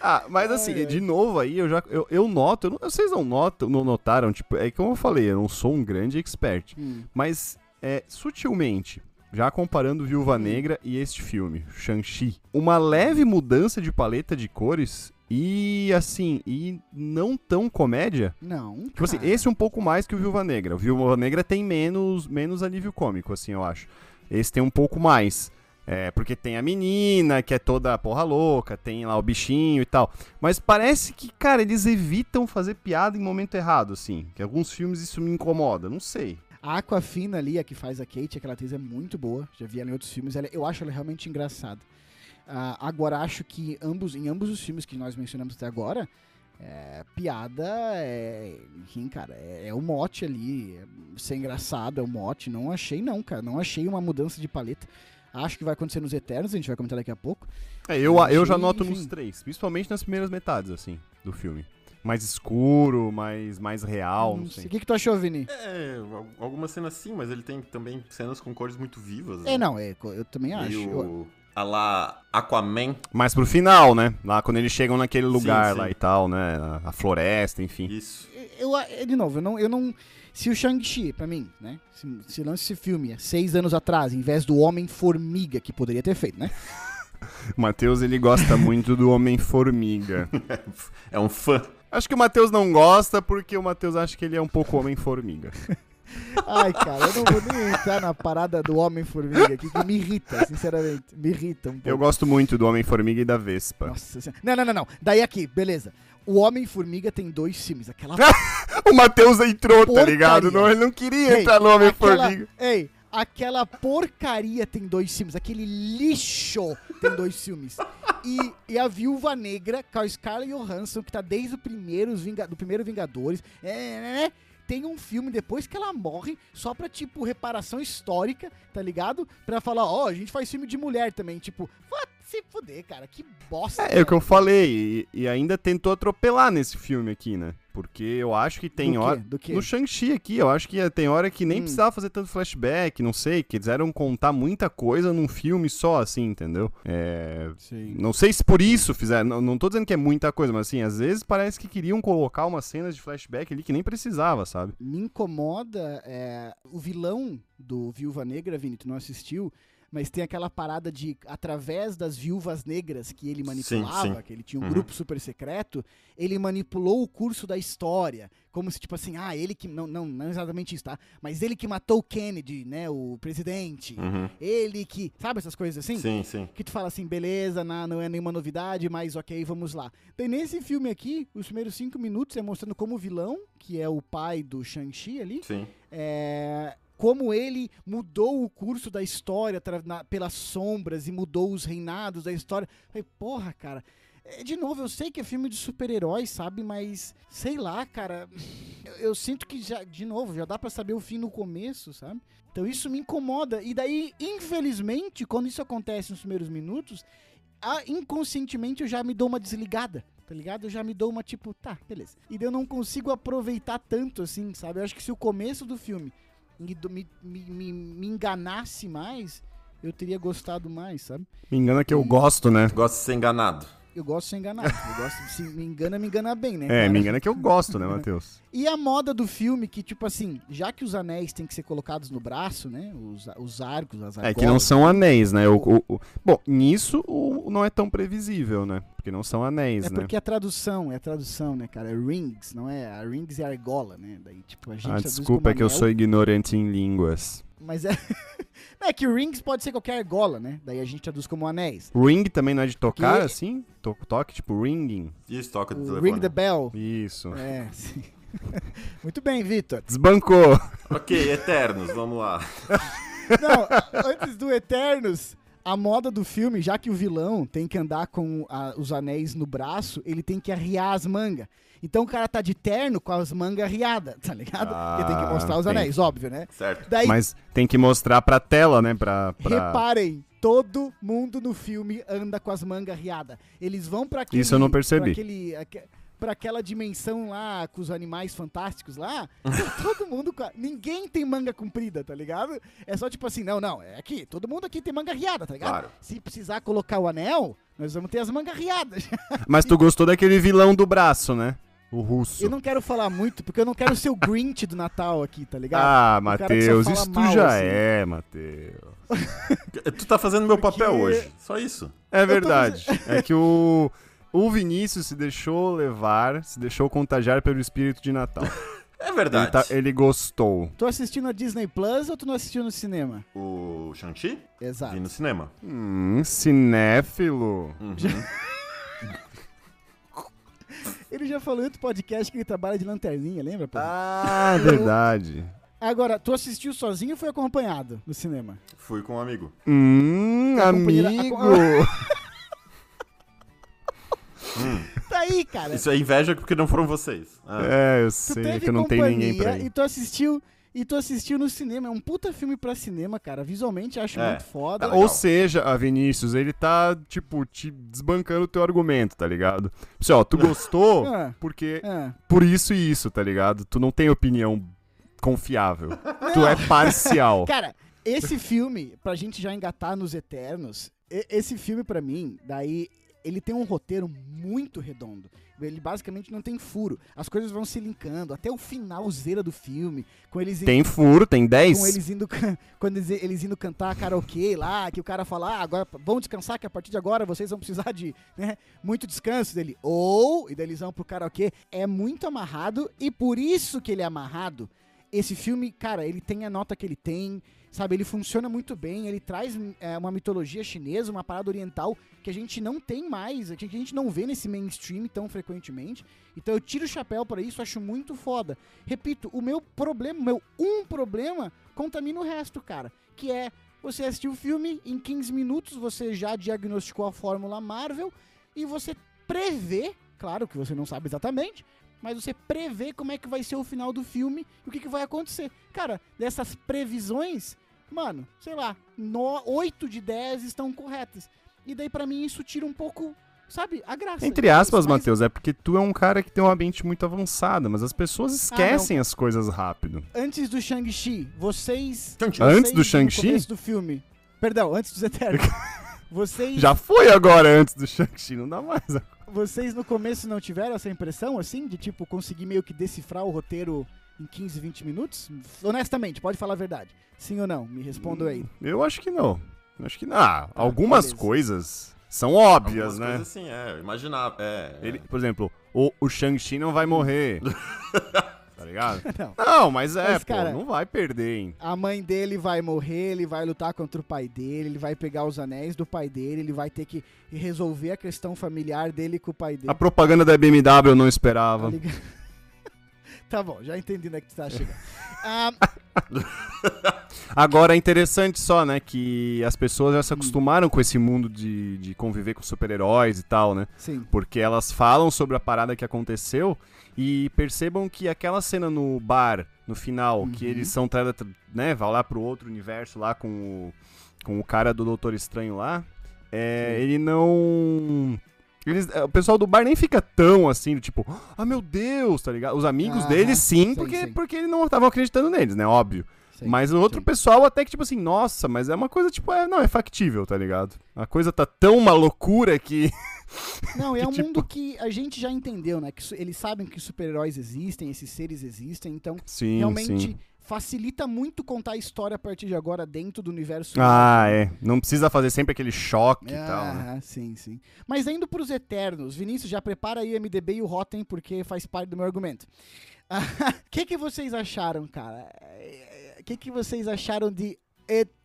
Ah, mas assim,
Ai, ai.
de novo aí, eu já eu, eu noto, eu não- vocês não notam, não notaram, tipo, é como eu falei, eu não sou um grande expert,
Hum.
mas é sutilmente, já comparando Viúva Negra e este filme, Shang-Chi, uma leve mudança de paleta de cores e assim, e não tão comédia.
Não.
Tipo assim,
cara.
esse um pouco mais que o Viúva Negra. O Viúva Negra tem menos, menos alívio cômico, assim, eu acho. Esse tem um pouco mais. É, porque tem a menina, que é toda porra louca, tem lá o bichinho e tal. Mas parece que, cara, eles evitam fazer piada em momento errado, assim. Que alguns filmes isso me incomoda, não sei.
A Aquafina ali, a que faz a Kate, aquela atriz é muito boa. Já vi ela em outros filmes. Ela- eu acho ela realmente engraçada. Ah, agora, acho que ambos, em ambos os filmes que nós mencionamos até agora, é, piada é. Enfim, cara, é, é o mote ali. É, ser engraçado é o mote. Não achei, não, cara. Não achei uma mudança de paleta. Acho que vai acontecer nos Eternos, a gente vai comentar daqui a pouco.
É, eu, eu já
Achei,
noto
enfim.
nos três, principalmente nas primeiras metades, assim, do filme. Mais escuro, mais, mais real, não
Hum,
sei.
O que, que tu achou, Vini?
É, al- algumas cenas sim, mas ele tem também cenas com cores muito vivas.
É,
né?
não, é, eu também acho. Eu-
Meio a lá Aquaman.
Mais pro final, né? Lá quando eles chegam naquele lugar
sim.
lá e tal, né? A, a floresta, enfim.
Isso.
eu, eu- de novo, eu não, eu não. Se o Shang-Chi, pra mim, né? Se, se lança esse filme há seis anos atrás, em vez do Homem-Formiga, que poderia ter feito, né?
O [LAUGHS] Matheus, ele gosta muito do Homem-Formiga. [LAUGHS]
É um fã.
Acho que o Matheus não gosta porque o Matheus acha que ele é um pouco Homem-Formiga. [LAUGHS]
Ai, cara, eu não vou nem entrar na parada do Homem-Formiga aqui, que me irrita, sinceramente. Me irrita um pouco.
Eu gosto muito do Homem-Formiga e da Vespa.
Nossa senhora. Não, não, não, não. Daí aqui, beleza. O Homem-Formiga tem dois filmes. Aquela [LAUGHS]
O Matheus entrou, tá
Porcaria.
ligado? Não, ele não queria
Ei,
entrar no Homem-Formiga.
Ei, aquela porcaria tem dois filmes. Aquele lixo tem dois filmes. E, e a Viúva Negra, com a Scarlett Johansson, que tá desde o primeiro, do primeiro Vingadores, é, é, é, tem um filme depois que ela morre, só pra, tipo, reparação histórica, tá ligado? Pra falar, ó, a gente faz filme de mulher também. Tipo, vá se fuder, cara. Que bosta.
É, é o que eu falei. E, e ainda tentou atropelar nesse filme aqui, né? Porque eu acho que tem
Do
hora.
Do quê?
No Shang-Chi aqui, eu acho que tem hora que nem
Hum.
precisava fazer tanto flashback, não sei, que quiseram contar muita coisa num filme só, assim, entendeu? É.
Sim.
Não sei se por isso fizeram. Não, não tô dizendo que é muita coisa, mas assim, às vezes parece que queriam colocar umas cenas de flashback ali que nem precisava, sabe?
me incomoda é, o vilão do Viúva Negra, Vini, tu não assistiu, mas tem aquela parada de, através das viúvas negras que ele manipulava,
sim.
que ele tinha um
Uhum.
grupo super secreto, ele manipulou o curso da história. Como se, tipo assim, ah, ele que. Não, não, não exatamente isso, tá? Mas ele que matou o Kennedy, né? O presidente.
Uhum.
Ele que. Sabe essas coisas assim?
Sim, sim.
que tu fala assim, beleza, na- não é nenhuma novidade, mas ok, vamos lá. Daí nesse filme aqui, os primeiros cinco minutos é mostrando como o vilão, que é o pai do Shang-Chi ali,
Sim.
é, como ele mudou o curso da história na- pelas sombras e mudou os reinados da história. Falei, porra, cara. é, De novo, eu sei que é filme de super-heróis, sabe? Mas, sei lá, cara. Eu, eu sinto que já, de novo, já dá pra saber o fim no começo, sabe? Então isso me incomoda. E daí, infelizmente, quando isso acontece nos primeiros minutos, a- inconscientemente eu já me dou uma desligada. Tá ligado? Eu já me dou uma tipo, tá, beleza. E eu não consigo aproveitar tanto assim, sabe? Eu acho que se o começo do filme me, me, me- me enganasse mais, eu teria gostado mais, sabe?
Me engana que eu gosto, né?
Gosto de ser enganado.
Eu gosto de ser enganado. Eu gosto de se me engana, me engana bem, né?
É,
cara?
me engana que eu gosto, né, [LAUGHS] Matheus?
E a moda do filme, que, tipo assim, já que os anéis têm que ser colocados no braço, né? Os, os arcos, as
É que não
argolas,
são anéis, né? O, o- o- Bom, nisso o- não é tão previsível, né? Porque não são anéis,
É
né?
porque a tradução, é a tradução, né, cara? É rings, não é? A rings é argola, né? Daí, tipo, a gente
Ah, desculpa, é que eu sou ignorante em línguas.
Mas é... [LAUGHS] é que rings pode ser qualquer argola, né? Daí a gente traduz como anéis.
Ring também não é de tocar,
Que-
assim? To toque, tipo ringing.
Isso, toca do
O
telefone.
ring the bell.
Isso.
É, [LAUGHS] sim. Muito bem, Vitor.
Desbancou.
Ok, Eternos, vamos lá. [LAUGHS]
Não, antes do Eternos, a moda do filme, já que o vilão tem que andar com a- os anéis no braço, ele tem que arriar as mangas. Então o cara tá de terno com as mangas arriadas, tá ligado? Porque tem que
Ah,
mostrar os
tem.
anéis, óbvio, né?
Certo.
Daí,
Mas tem que mostrar pra tela, né? Pra, pra...
reparem, todo mundo no filme anda com as mangas arriadas. Eles vão pra aquele...
Isso eu não percebi.
Pra, aquele, aque- pra aquela dimensão lá, com os animais fantásticos lá, [LAUGHS] todo mundo... com a- Ninguém tem manga comprida, tá ligado? É só tipo assim, não, não, é aqui, todo mundo aqui tem manga arriada, tá ligado?
Claro.
Se precisar colocar o anel, nós vamos ter as mangas arriadas.
Mas tu gostou daquele vilão do braço, né? O russo.
Eu não quero falar muito, porque eu não quero ser o Grinch do Natal aqui, tá ligado?
Ah, Matheus, isso tu
mal,
já
assim.
é, Matheus. [LAUGHS]
Tu tá fazendo meu papel
Porque-
hoje. Só isso.
É verdade. É que o, o Vinícius se deixou levar, se deixou contagiar pelo espírito de Natal. [LAUGHS]
É
Ele,
verdade.
tá- ele gostou.
Tu assistiu na Disney Plus ou tu não assistiu no cinema?
O Shang-Chi?
Exato.
Vi no cinema.
Hum, cinéfilo.
Uhum. [LAUGHS]
Ele já falou em outro podcast que ele trabalha de lanterninha, lembra? pô?
Ah, verdade.
Agora, tu assistiu sozinho ou foi acompanhado no cinema?
Fui com um amigo.
Hum,
A
amigo. [LAUGHS]
Tá aí, cara.
Isso é inveja porque não foram vocês. Ah.
É, eu
Tu
sei
teve
que não tem
companhia
ninguém pra
e
ir.
tu assistiu e tu assistiu no cinema. É um puta filme pra cinema, cara. Visualmente acho
É.
muito foda.
legal.
Ou seja, a Vinícius, ele tá, tipo, te desbancando o teu argumento, tá ligado? Assim, ó, tu [LAUGHS] gostou
Ah,
porque
ah.
por isso e isso, tá ligado? Tu não tem opinião confiável. Tu é [LAUGHS] parcial.
Cara, esse filme, pra gente já engatar nos Eternos, esse filme pra mim, daí ele tem um roteiro muito redondo. Ele basicamente não tem furo. As coisas vão se linkando até o finalzeira do filme, com eles indo-
Tem furo, tem
com
10.
eles indo [LAUGHS] quando eles, eles indo cantar karaokê lá, que o cara fala, ah, agora vão descansar, que a partir de agora vocês vão precisar de né, muito descanso dele. Ou, e daí eles vão pro karaokê. É muito amarrado, e por isso que ele é amarrado, esse filme, cara, ele tem a nota que ele tem, sabe? Ele funciona muito bem, ele traz é, uma mitologia chinesa, uma parada oriental que a gente não tem mais, que a gente não vê nesse mainstream tão frequentemente. Então eu tiro o chapéu pra isso, acho muito foda. Repito, o meu problema, meu um problema, contamina o resto, cara. Que é, você assistiu o filme, em 15 minutos você já diagnosticou a fórmula Marvel e você prevê, claro que você não sabe exatamente, mas você prevê como é que vai ser o final do filme e o que, que vai acontecer. Cara, dessas previsões, mano, sei lá, no, 8 de 10 estão corretas. E daí pra mim isso tira um pouco, sabe, a graça.
Entre aspas,
Mas-
Matheus, é porque tu é um cara que tem uma mente muito avançada, mas as pessoas esquecem as coisas rápido.
Antes do Shang-Chi, vocês.
Shang-Chi.
Antes
vocês,
do Shang-Chi?
Começo do filme. Perdão, antes dos Eternos. [LAUGHS] vocês,
Já foi agora antes do Shang-Chi, não dá mais.
Vocês no começo não tiveram essa impressão, assim, de tipo, conseguir meio que decifrar o roteiro em 15, 20 minutos? Honestamente, pode falar a verdade. Sim ou não? Me respondam aí.
Eu acho que não. Eu Acho que não. Ah, algumas
beleza.
coisas são óbvias,
Algumas
né?
coisas assim, é, eu imaginava. É, é.
Ele, por exemplo, o, o Shang-Chi não vai morrer. [LAUGHS] tá ligado? [LAUGHS]
Não.
Não, mas é,
Mas,
pô,
cara-
não vai perder, hein?
A mãe dele vai morrer, ele vai lutar contra o pai dele, ele vai pegar os anéis do pai dele, ele vai ter que resolver a questão familiar dele com o pai dele.
A propaganda da BMW eu não esperava.
Tá? Tá bom, já entendi onde é que tu tá chegando. [LAUGHS] Ah,
Agora é interessante só, né, que as pessoas já se acostumaram com esse mundo de, de conviver com super-heróis e tal, né?
sim.
Porque elas falam sobre a parada que aconteceu e percebam que aquela cena no bar, no final, que
Uhum.
eles são, né, vai lá pro outro universo lá com o, com o cara do Doutor Estranho lá, é, ele não... eles- é, o pessoal do bar nem fica tão assim, do tipo, ah, meu Deus, tá ligado? Os amigos
Aham,
deles sim, porque, porque eles não estavam acreditando neles, né? Óbvio. Mas no outro pessoal até que, tipo assim, nossa, mas é uma coisa, tipo, é, não, é factível, tá ligado? A coisa tá tão uma loucura que. [LAUGHS]
Não, é um
tipo-
mundo que a gente já entendeu, né? Que eles sabem que super-heróis existem, esses seres existem, então
Sim,
realmente
sim.
facilita muito contar a história a partir de agora dentro do universo.
Ah, é. Não precisa fazer sempre aquele choque e tal, né?
Ah, sim, sim. Mas indo pros Eternos, Vinícius, já prepara aí o MDB e o Rotten, porque faz parte do meu argumento. [LAUGHS] O que, que vocês acharam, cara? O que, que vocês acharam de Eternos,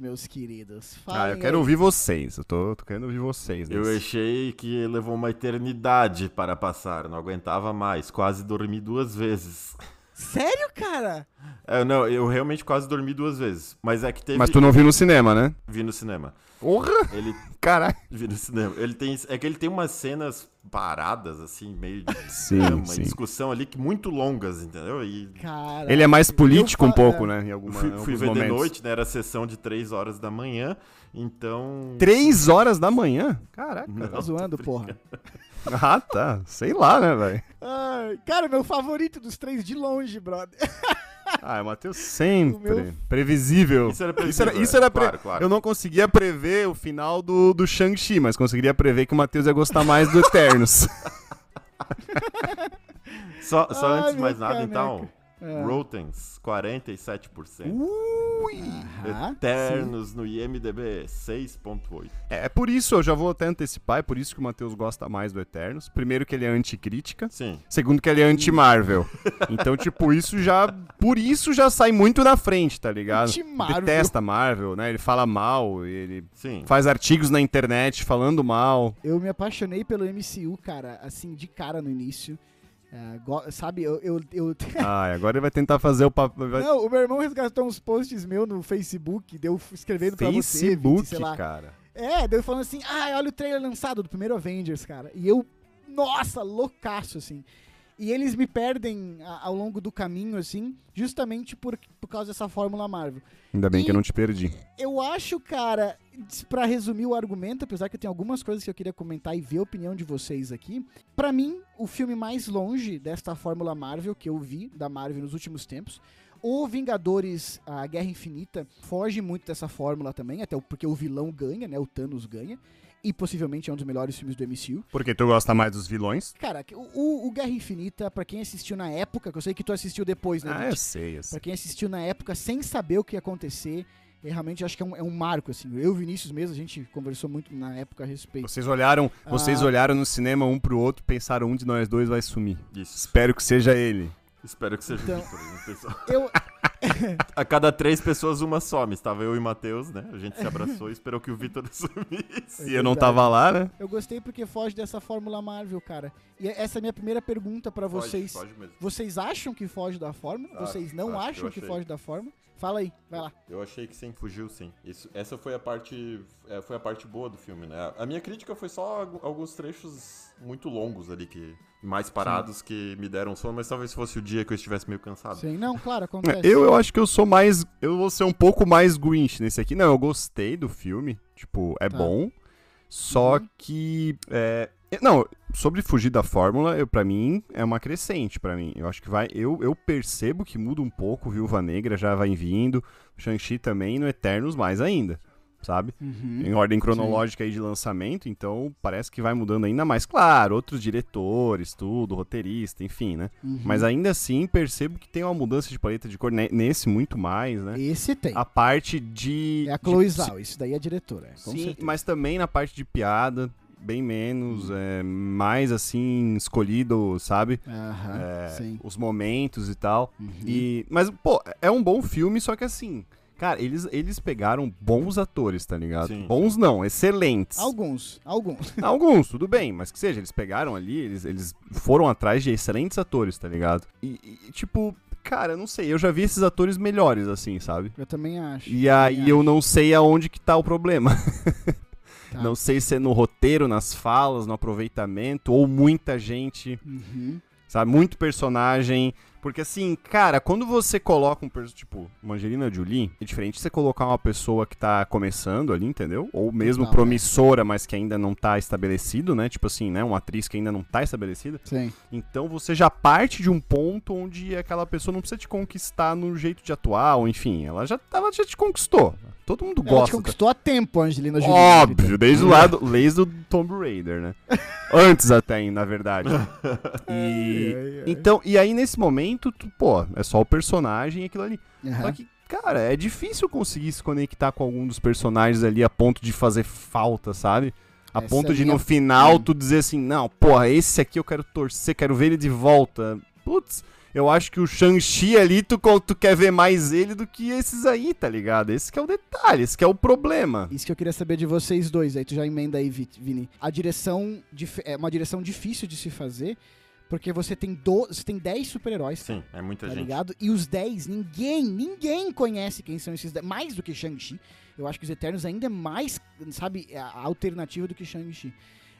meus queridos?
Ah,
Falem
eu quero
aí.
ouvir vocês. Eu tô, tô querendo ouvir vocês.
Eu
nesse.
achei que levou uma eternidade para passar, não aguentava mais, quase dormi duas vezes.
Sério, cara?
É, não, eu realmente quase dormi duas vezes, mas é que teve...
Mas tu não viu no cinema, né?
Vi no cinema.
Porra!
Ele
Caralho.
vi no cinema. Ele tem, é que ele tem umas cenas paradas, assim, meio de [LAUGHS]
Sim,
uma
sim.
discussão ali que muito longas, entendeu? E
Cara.
Ele é mais político
Eu
um pouco,
é.
né? Em, alguma,
fui, fui ver de
momentos.
noite, né? Era sessão de três horas da manhã, então...
Três horas da manhã? Caraca.
Tá zoando, porra.
Ah, tá. Sei lá, né, velho?
Cara, meu favorito dos três de longe, brother. [LAUGHS] [LAUGHS]
Ah, o Matheus sempre.
O meu-
Previsível.
Isso era
Isso
previsível,
era, isso
é,
era pre-
claro, claro.
Eu não conseguia prever o final do, do Shang-Chi, mas conseguiria prever que o Matheus ia gostar mais do Eternos. [LAUGHS]
Só, só
Ai,
antes de mais nada,
caneco.
então,
É.
Rotens, 47%.
Uh, Ui!
Eternos no IMDB 6.8.
É, é por isso, eu já vou até antecipar, é por isso que o Matheus gosta mais do Eternos. Primeiro que ele é anticrítica,
Sim.
segundo que ele é anti-Marvel. [LAUGHS] então, tipo, isso já... Por isso já sai muito na frente, tá ligado?
Anti-Marvel.
Detesta Marvel, né? Ele fala mal, ele
Sim.
faz artigos na internet falando mal.
Eu me apaixonei pelo MCU, cara, assim, de cara no início. É, go- sabe, eu. eu, eu- [LAUGHS]
Ai, agora ele vai tentar fazer o papel... vai-
Não, o meu irmão resgatou uns posts meus no Facebook, deu escrevendo pra você,
Facebook,
sei lá.
cara.
É, deu falando assim, ah, olha o trailer lançado do primeiro Avengers, cara. E eu, nossa, loucaço, assim. E eles me perdem a- ao longo do caminho, assim, justamente por, por causa dessa fórmula Marvel.
Ainda bem
E-
que eu não te perdi.
Eu acho, cara, pra resumir o argumento, apesar que eu tenho algumas coisas que eu queria comentar e ver a opinião de vocês aqui, pra mim, o filme mais longe desta fórmula Marvel que eu vi da Marvel nos últimos tempos, o Vingadores, a Guerra Infinita, foge muito dessa fórmula também, até porque o vilão ganha, né, o Thanos ganha, e possivelmente é um dos melhores filmes do MCU.
Porque tu gosta mais dos vilões?
Cara, o, o- Guerra Infinita, pra quem assistiu na época, que eu sei que tu assistiu depois, né,
Ah,
Vit?
eu sei, eu sei.
Pra quem assistiu na época sem saber o que ia acontecer, eu realmente acho que é um, é um marco, assim. Eu e o Vinícius mesmo, a gente conversou muito na época a respeito.
Vocês olharam, vocês
Ah.
olharam no cinema um pro outro e pensaram um de nós dois vai sumir.
Isso.
Espero que seja ele.
Espero que seja
Então-
o Victor. pessoal?
Eu,
A cada três pessoas, uma some. Estava eu e o Matheus, né? A gente se abraçou e esperou que o Victor [LAUGHS] sumisse.
E eu não tava lá, né?
eu gostei porque foge dessa fórmula Marvel, cara. E essa é a minha primeira pergunta pra
Pode,
vocês.
mesmo.
Vocês acham que foge da fórmula?
Ah,
vocês não
acho,
acham que foge da fórmula? Fala aí, vai lá.
Eu achei que sim, fugiu sim. Isso, essa foi a parte é, foi a parte boa do filme, né? A minha crítica foi só algu- alguns trechos muito longos ali que mais parados que me deram sono, mas talvez fosse o dia que eu estivesse meio cansado.
Sim, não, claro, acontece.
Eu, eu acho que eu sou mais. Eu vou ser um pouco mais Grinch nesse aqui. Não, eu gostei do filme. Tipo, é
Tá.
bom. Só
Uhum.
que. é, não, sobre fugir da fórmula, eu, pra mim, é uma crescente pra mim. Eu acho que vai. Eu, eu percebo que muda um pouco. Viúva Negra já vai vindo. Shang-Chi também, no Eternos mais ainda. Sabe?
Uhum.
Em ordem cronológica aí de lançamento, então parece que vai mudando ainda mais. Claro, outros diretores, tudo, roteirista, enfim, né?
Uhum.
Mas ainda assim percebo que tem uma mudança de paleta de cor ne- nesse muito mais, né?
Esse tem.
A parte de.
É a
de-
Chloe Zhao, isso daí é a diretora. é,
Sim,
certeza.
mas também na parte de piada, bem menos, é, mais assim, escolhido, sabe?
Aham,
É,
sim.
os momentos e tal.
Uhum.
E, mas, pô, é um bom filme, só que assim. Cara, eles, eles pegaram bons atores, tá ligado?
Sim.
Bons não, excelentes.
Alguns, alguns. [LAUGHS]
Alguns, tudo bem, mas que seja, eles pegaram ali, eles, eles foram atrás de excelentes atores, tá ligado? E, e, tipo, cara, eu não sei, eu já vi esses atores melhores, assim, sabe?
Eu também acho.
E aí
também
eu não sei aonde que tá o problema. [LAUGHS]
Tá.
Não sei se é no roteiro, nas falas, no aproveitamento, ou muita gente,
Uhum.
sabe? Muito personagem. Porque assim, cara, quando você coloca um personagem, tipo, uma Angelina Jolie, é diferente de você colocar uma pessoa que tá começando ali, entendeu? Ou mesmo
Total,
promissora, mas que ainda não tá estabelecido, né? Tipo assim, né? Uma atriz que ainda não tá estabelecida.
Sim.
Então você já parte de um ponto onde aquela pessoa não precisa te conquistar no jeito de atuar, ou enfim, ela já, ela já te conquistou. Todo mundo
Ela te
gosta.
conquistou a tempo, Angelina Jolie.
Óbvio, desde o [LAUGHS] lado, desde o Tomb Raider, né? [LAUGHS] Antes até, na verdade. [LAUGHS] E
Ai, ai, ai.
então, e aí nesse momento, tu, pô, é só o personagem e aquilo ali.
Aham.
Só que, cara, é difícil conseguir se conectar com algum dos personagens ali a ponto de fazer falta, sabe? A
Essa
ponto de
minha-
no final tu dizer assim, não, porra, esse aqui eu quero torcer, quero ver ele de volta. Putz, eu acho que o Shang-Chi ali, tu, tu quer ver mais ele do que esses aí, tá ligado? Esse que é o detalhe, esse que é o problema.
Isso que eu queria saber de vocês dois, aí tu já emenda aí, Vi- Vini. A direção é uma direção difícil de se fazer, porque você tem, do... você tem 10 super-heróis,
Sim, é muita
tá
gente.
ligado? E os 10, ninguém, ninguém conhece quem são esses 10, mais do que Shang-Chi. Eu acho que os Eternos ainda é mais, sabe, a alternativa do que Shang-Chi.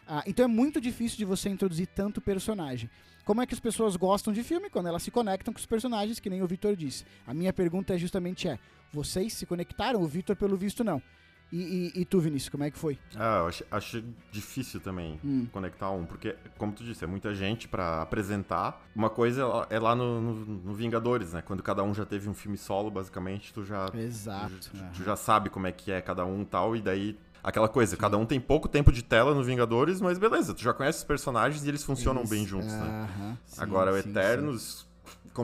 Ah, então é muito difícil de você introduzir tanto personagem. Como é que as pessoas gostam de filme? Quando elas se conectam com os personagens, que nem o Victor disse. A minha pergunta é justamente é, vocês se conectaram? O Victor, pelo visto, não. E, e- e tu, Vinícius, como é que foi?
Ah, eu achei, achei difícil também
Hum.
conectar um, porque, como tu disse, é muita gente pra apresentar. Uma coisa é lá no, no- no Vingadores, né? Quando cada um já teve um filme solo, basicamente, tu já,
Exato.
tu, tu já sabe como é que é cada um e tal, e daí. Aquela coisa, cada um tem pouco tempo de tela no Vingadores, mas beleza, tu já conhece os personagens e eles funcionam bem juntos, né? Agora o Eternos,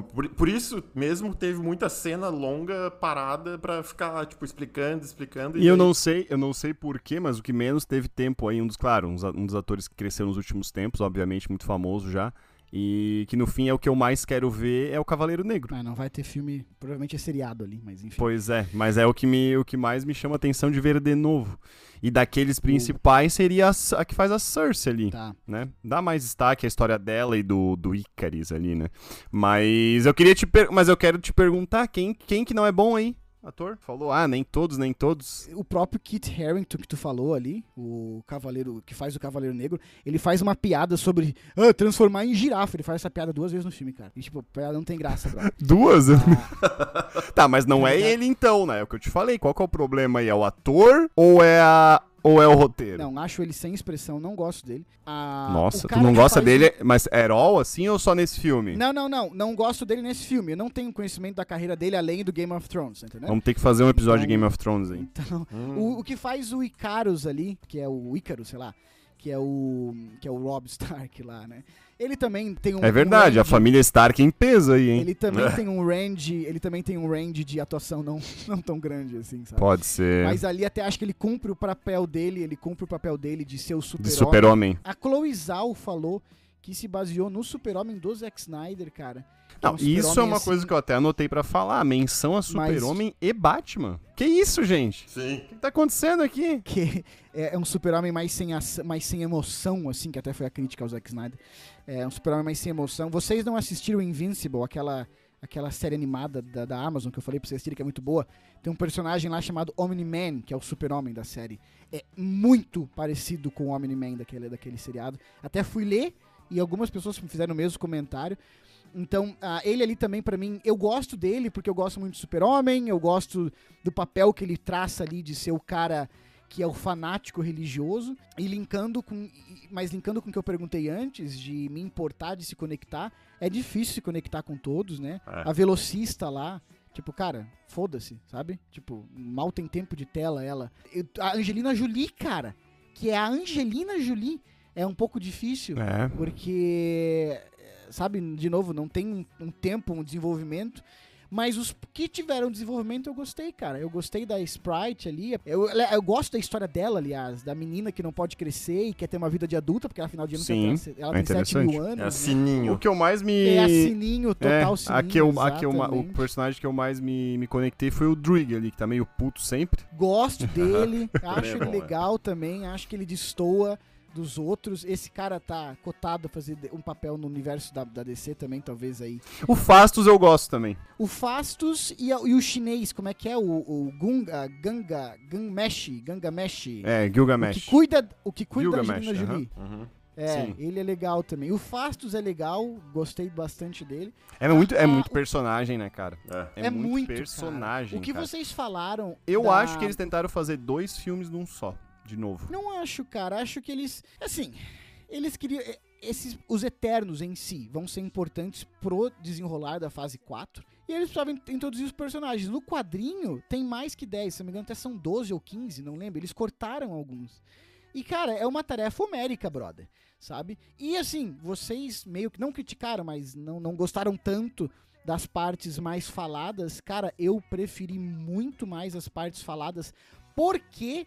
Por, isso mesmo teve muita cena longa parada pra ficar, tipo, explicando, explicando.
E eu
daí-
não sei, eu não sei porquê, mas o que menos teve tempo aí, um dos, claro, um dos atores que cresceu nos últimos tempos, obviamente, muito famoso já. E que no fim é o que eu mais quero ver, é o Cavaleiro Negro.
Ah, não vai ter filme, provavelmente é seriado ali, mas enfim.
Pois é, mas é o que, me, o que mais me chama atenção de ver de novo. E daqueles principais seria a, a que faz a Cersei ali,
Tá.
né? Dá mais destaque à história dela e do, do Icaris ali, né? Mas eu queria te per... mas eu quero te perguntar quem, quem que não é bom aí? Ator? Falou, ah, nem todos, nem todos.
O próprio Kit Harington que tu falou ali, o cavaleiro que faz o Cavaleiro Negro, ele faz uma piada sobre ah, transformar em girafa. Ele faz essa piada duas vezes no filme, cara. E tipo, a piada não tem graça, bro. [LAUGHS]
Duas?
Ah, [LAUGHS]
tá, mas não é
Exato.
ele então, né? É o que eu te falei. Qual que é o problema aí? É o ator ou é a ou é o roteiro?
não, acho ele sem expressão, não gosto dele. Ah,
Nossa, tu não gosta dele, mas é all assim ou só nesse filme?
Não, não, não. Não gosto dele nesse filme. Eu não tenho conhecimento da carreira dele além do Game of Thrones, entendeu?
Vamos ter que fazer um episódio de
Então-
Game of Thrones aí.
Então,
Hum.
o, o que faz o Icarus ali, que é o Ícaro, sei lá, que é o que é o Rob Stark lá, né? Ele também tem um
É verdade,
um
a família Stark é em peso aí, hein?
Ele também [LAUGHS] tem um range, ele também tem um range de atuação não, [LAUGHS] não tão grande assim, sabe?
Pode ser.
Mas ali até acho que ele cumpre o papel dele, ele cumpre o papel dele de ser o
de
super-homem.
super-homem.
A Chloe Zhao falou que se baseou no super-homem do Zack Snyder, cara.
Não,
um
isso é uma
assim,
coisa que eu até anotei pra falar. Menção a Super-Homem e Batman. Que isso, gente?
Sim.
O que tá acontecendo aqui?
que é, é um super-homem mais sem, ação- mais sem emoção, assim, que até foi a crítica ao Zack Snyder. É um super-homem mais sem emoção. Vocês não assistiram Invincible, aquela, aquela série animada da, da Amazon que eu falei pra vocês assistirem, que é muito boa? Tem um personagem lá chamado Omni-Man, que é o super-homem da série. É muito parecido com o Omni-Man daquele, daquele seriado. Até fui ler e algumas pessoas me fizeram o mesmo comentário. Então, ah, ele ali também, pra mim, eu gosto dele porque eu gosto muito do Super-Homem, eu gosto do papel que ele traça ali de ser o cara que é o fanático religioso, e linkando com. Mas linkando com o que eu perguntei antes, de me importar, de se conectar, é difícil se conectar com todos, né?
É.
A velocista lá. Tipo, cara, foda-se, sabe? Tipo, mal tem tempo de tela ela. Eu- a Angelina Jolie, cara, que é a Angelina Jolie, é um pouco difícil.
É.
Porque, sabe, de novo, não tem um, um tempo, um desenvolvimento. Mas os que tiveram desenvolvimento eu gostei, cara. Eu gostei da Sprite ali. Eu, eu gosto da história dela, aliás, da menina que não pode crescer e quer ter uma vida de adulta, porque afinal de anos
Sim,
ela
é
tem 7 mil anos.
É
né?
O
sininho.
que eu mais me.
É a sininho,
É,
total sininho.
a que eu, a que eu, o personagem que eu mais me, me conectei foi o Druig ali, que tá meio puto sempre.
Gosto [LAUGHS] dele, acho
é
ele
bom, é.
legal também, acho que ele destoa dos outros. Esse cara tá cotado a fazer de- um papel no universo da, da DC também, talvez aí.
O Fastos eu gosto também.
O Fastos e, a- e o chinês, como é que é? O, o Gunga, Ganga, Ganmesh, Gangamesh.
É,
o que
Gilgamesh.
cuida, o que cuida da
Gilgamesh,
Angelina
aham.
Jolie.
Uhum.
É,
Sim.
ele é legal também. O Fastos é legal, gostei bastante dele.
É muito, é
Ah,
muito personagem, né, cara?
É.
É, muito,
cara.
personagem.
O que
cara.
vocês falaram.
Eu
da-
acho que eles tentaram fazer dois filmes num só, de novo.
Não acho, cara. Acho que eles. Assim, eles queriam. eh, Esses, os Eternos em si vão ser importantes pro desenrolar da fase 4. E eles precisavam in- introduzir os personagens. No quadrinho, tem mais que 10, se não me engano, até são 12 ou 15, não lembro. Eles cortaram alguns. E, cara, é uma tarefa homérica, brother. Sabe? E assim, vocês meio que não criticaram, mas não, não gostaram tanto das partes mais faladas. Cara, eu preferi muito mais as partes faladas, porque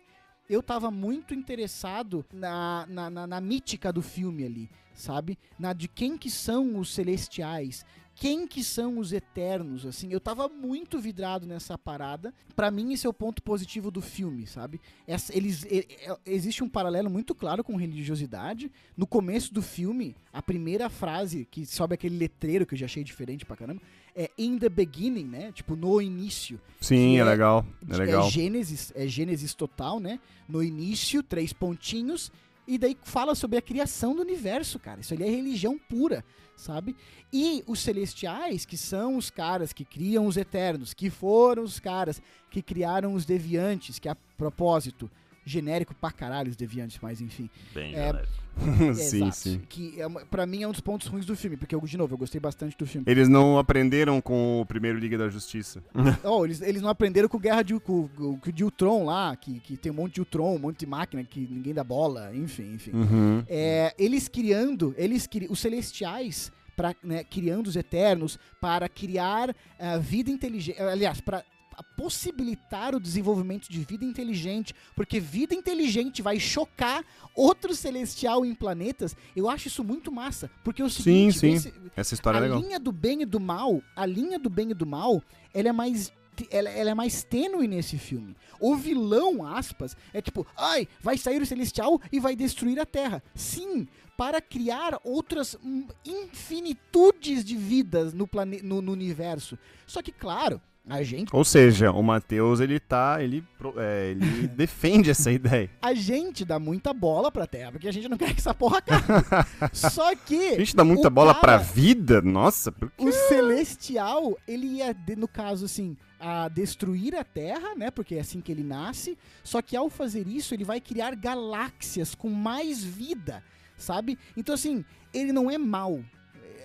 eu tava muito interessado na, na, na, na mítica do filme ali, sabe? Na de quem que são os celestiais, quem que são os eternos, assim. Eu tava muito vidrado nessa parada. Pra mim, esse é o ponto positivo do filme, sabe? Essa- eles, e- existe um paralelo muito claro com religiosidade. No começo do filme, a primeira frase que sobe aquele letreiro que eu já achei diferente pra caramba é in the beginning, né? Tipo, no início.
Sim, é,
é-
legal. É legal.
É Gênesis, é Gênesis total, né? No início, três pontinhos, e daí fala sobre a criação do universo, cara. Isso ali é religião pura, sabe? E os celestiais, que são os caras que criam os eternos, que foram os caras que criaram os deviantes, que a propósito, genérico pra caralho os deviantes, mas enfim.
Bem,
É,
galera. [LAUGHS]
sim,
Exato.
sim.
Que é, pra mim é um dos pontos ruins do filme, porque eu, de novo, eu gostei bastante do filme.
Eles não aprenderam com o primeiro Liga da Justiça. [LAUGHS]
Oh, eles, eles não aprenderam com Guerra de, com, com, com o de Ultron lá, que, que tem um monte de Ultron, um monte de máquina que ninguém dá bola, enfim, enfim.
Uhum.
É, eles criando, eles cri... os celestiais, pra, né, criando os Eternos, para criar a vida inteligente. Aliás, para possibilitar o desenvolvimento de vida inteligente, porque vida inteligente vai chocar outro celestial em planetas. Eu acho isso muito massa, porque é o
Sim,
seguinte,
sim.
esse-
Essa história
a
é legal.
linha do bem e do mal, a linha do bem e do mal, ela é mais ela, ela é mais tênue nesse filme. O vilão, aspas, é tipo, ai, vai sair o celestial e vai destruir a Terra. Sim, para criar outras infinitudes de vidas no, plane no, no universo. Só que, claro, a gente
Ou seja, o Matheus, ele tá. Ele, é, ele [LAUGHS] defende essa ideia.
a gente dá muita bola pra Terra, porque a gente não quer que essa porra acabe. [LAUGHS] Só que
A gente dá muita bola
cara-
pra vida? Nossa, por quê?
o celestial, ele ia, de- no caso assim, a destruir a Terra, né? Porque é assim que ele nasce. Só que ao fazer isso, ele vai criar galáxias com mais vida, sabe? Então, assim, ele não é mal.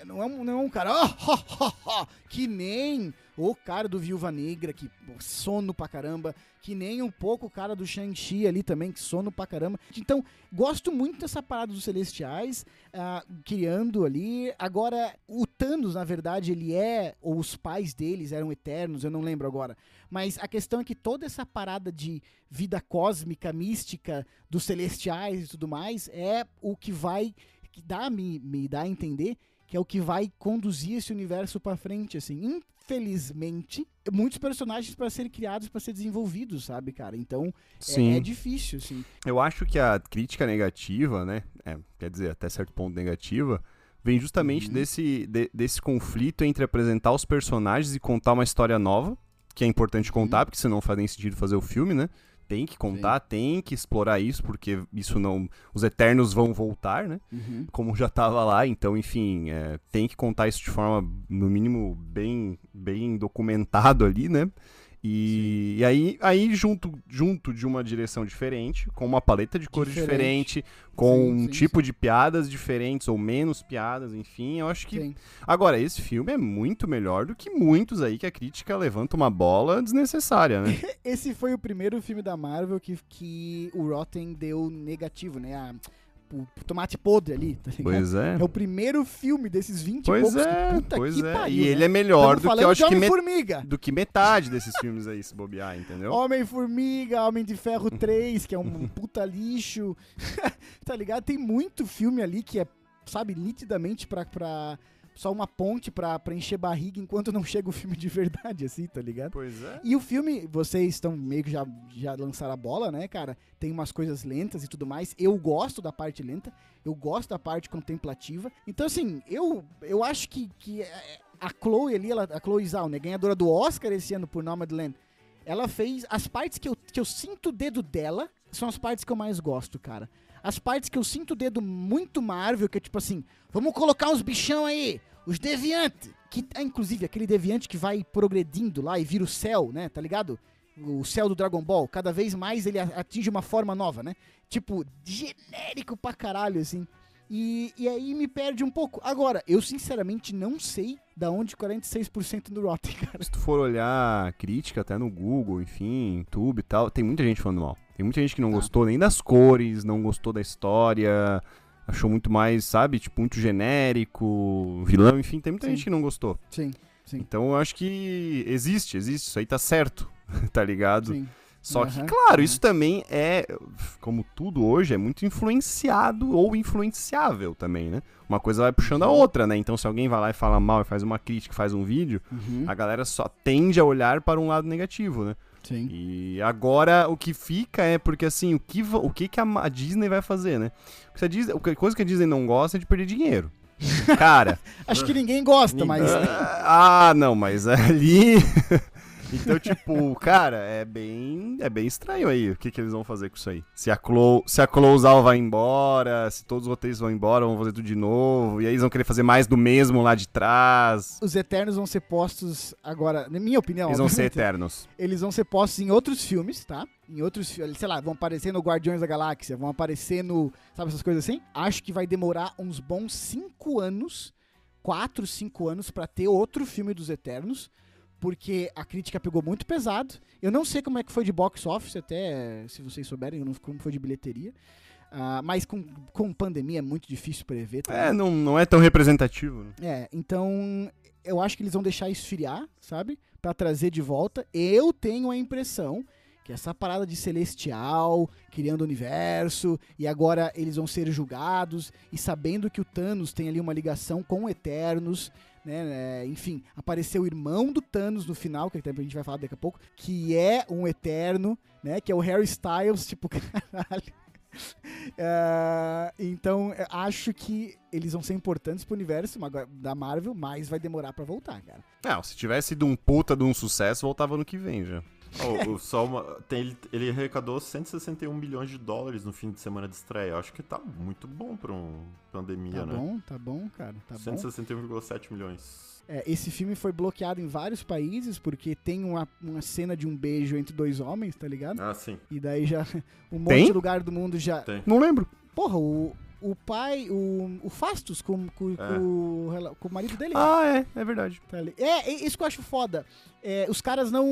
Não é um, não é um cara, "Ah, ha, ha, ha", que nem o cara do Viúva Negra, que sono pra caramba, que nem um pouco o cara do Shang-Chi ali também, que sono pra caramba. Então, gosto muito dessa parada dos Celestiais, ah, criando ali. Agora, o Thanos, na verdade, ele é, ou os pais deles eram eternos, eu não lembro agora. Mas a questão é que toda essa parada de vida cósmica, mística, dos Celestiais e tudo mais, é o que vai, que dá, me, me dá a entender que é o que vai conduzir esse universo pra frente, assim. Infelizmente, muitos personagens para serem criados, para ser desenvolvidos, sabe, cara? Então, é-
Sim.
é, difícil, assim.
Eu acho que a crítica negativa, né? é, quer dizer, até certo ponto negativa, vem justamente
Uhum.
desse, de- desse conflito entre apresentar os personagens e contar uma história nova, que é importante contar, porque senão não faz nem sentido fazer o filme, né? Tem que contar, tem que explorar isso, porque isso não. Os Eternos vão voltar, né? como já tava lá, então, enfim, é, tem que contar isso de forma, no mínimo, bem, bem documentado ali, né? E, e aí, aí junto, junto de uma direção diferente, com uma paleta de cores
Diferente.
diferente, com
Sim,
um
sim,
tipo de piadas diferentes ou menos piadas, enfim, eu acho que...
Sim.
Agora, esse filme é muito melhor do que muitos aí que a crítica levanta uma bola desnecessária, né? [LAUGHS]
Esse foi o primeiro filme da Marvel que, que o Rotten deu negativo, né? A- o tomate podre ali, tá ligado?
pois é.
É o primeiro filme desses 20 e
Pois
poucos.
é,
Puta
pois
que
é.
pariu,
e ele
né?
é melhor
Tamo
do que eu acho
de
que met-
Homem-Formiga.
do que metade desses filmes aí, se bobear, entendeu?
Homem-Formiga, Homem de Ferro 3, que é um [LAUGHS] puta lixo. [LAUGHS] tá ligado? Tem muito filme ali que é, sabe, nitidamente pra. pra só uma ponte pra, pra encher barriga enquanto não chega o filme de verdade, assim, tá ligado?
Pois é.
E o filme, vocês estão meio que já, já lançaram a bola, né, cara? Tem umas coisas lentas e tudo mais. Eu gosto da parte lenta, eu gosto da parte contemplativa. Então, assim, eu, eu acho que, que é, a Chloe ali, ela, a Chloe Zhao, né, ganhadora do Oscar esse ano por Nomadland, ela fez as partes que eu, que eu sinto o dedo dela, são as partes que eu mais gosto, cara. As partes que eu sinto o dedo muito Marvel, que é tipo assim, vamos colocar uns bichão aí, os deviantes. Que é inclusive aquele deviante que vai progredindo lá e vira o céu, né? Tá ligado? O céu do Dragon Ball. Cada vez mais ele atinge uma forma nova, né? Tipo, genérico pra caralho, assim. E, e aí me perde um pouco. Agora, eu sinceramente não sei da onde 46% do Rotten, [LAUGHS] cara.
Se tu for olhar crítica até no Google, enfim, YouTube e tal, tem muita gente falando mal. Tem muita gente que não
Tá.
gostou nem das cores, não gostou da história, achou muito mais, sabe, tipo, muito genérico, vilão, enfim, tem muita
Sim.
gente que não gostou.
Sim, sim.
Então eu acho que existe, existe, isso aí tá certo, [LAUGHS] tá ligado?
Sim.
Só que,
Aham,
claro, isso também é, como tudo hoje, é muito influenciado ou influenciável também, né? Uma coisa vai puxando a
Uhum.
outra, né? Então se alguém vai lá e fala mal e faz uma crítica, faz um vídeo,
Uhum.
a galera só tende a olhar para um lado negativo, né?
Sim.
E agora o que fica é porque assim, o que, o que, que a Disney vai fazer, né? Porque a Disney, a coisa que a Disney não gosta é de perder dinheiro. [LAUGHS] Cara,
Acho que ninguém gosta, mas. [LAUGHS]
ah, não, mas ali Então, tipo, cara, é bem, é bem estranho aí o que, que eles vão fazer com isso aí. Se a Clo, se a Closal vai embora, se todos os roteiros vão embora, vão fazer tudo de novo, e aí eles vão querer fazer mais do mesmo lá de trás.
Os Eternos vão ser postos agora, na minha opinião.
Eles vão ser eternos.
eles vão ser postos em outros filmes, tá? Em outros filmes, sei lá, vão aparecer no Guardiões da Galáxia, vão aparecer no. Sabe essas coisas assim? Acho que vai demorar uns bons cinco anos, quatro, cinco anos, pra ter outro filme dos Eternos, porque a crítica pegou muito pesado. Eu não sei como é que foi de box office, até se vocês souberem, eu não como foi de bilheteria. Ah, mas com, com pandemia é muito difícil prever.
É, não, não é tão representativo. né?
É, então eu acho que eles vão deixar esfriar, sabe? Pra trazer de volta. Eu tenho a impressão que essa parada de celestial, criando universo, e agora eles vão ser julgados, e sabendo que o Thanos tem ali uma ligação com o Eternos, né? né, Enfim, apareceu o irmão do Thanos no final, que a gente vai falar daqui a pouco, que é um Eterno, né? Que é o Harry Styles, [LAUGHS] tipo, caralho. É, [LAUGHS] então, acho que eles vão ser importantes pro universo da Marvel, mas vai demorar pra voltar, cara.
Não, se tivesse sido um puta de um sucesso, voltava no que vem já.
Ó, o- só uma- tem- ele, ele arrecadou 161 milhões de dólares no fim de semana de estreia. Eu acho que tá muito bom pra uma pandemia,
Tá
né?
bom, tá bom, cara, tá bom.
161,7 milhões.
É, esse filme foi bloqueado em vários países porque tem uma, uma cena de um beijo entre dois homens, tá ligado?
Ah, sim.
E daí já [LAUGHS] um monte
Tem?
de lugar do mundo já.
Tem.
Não lembro.
Porra, o, o pai, o, o Fastos com, com,
É.
com com o marido dele.
Ah, é, é verdade.
Tá. É, é isso que eu acho foda. É, os caras não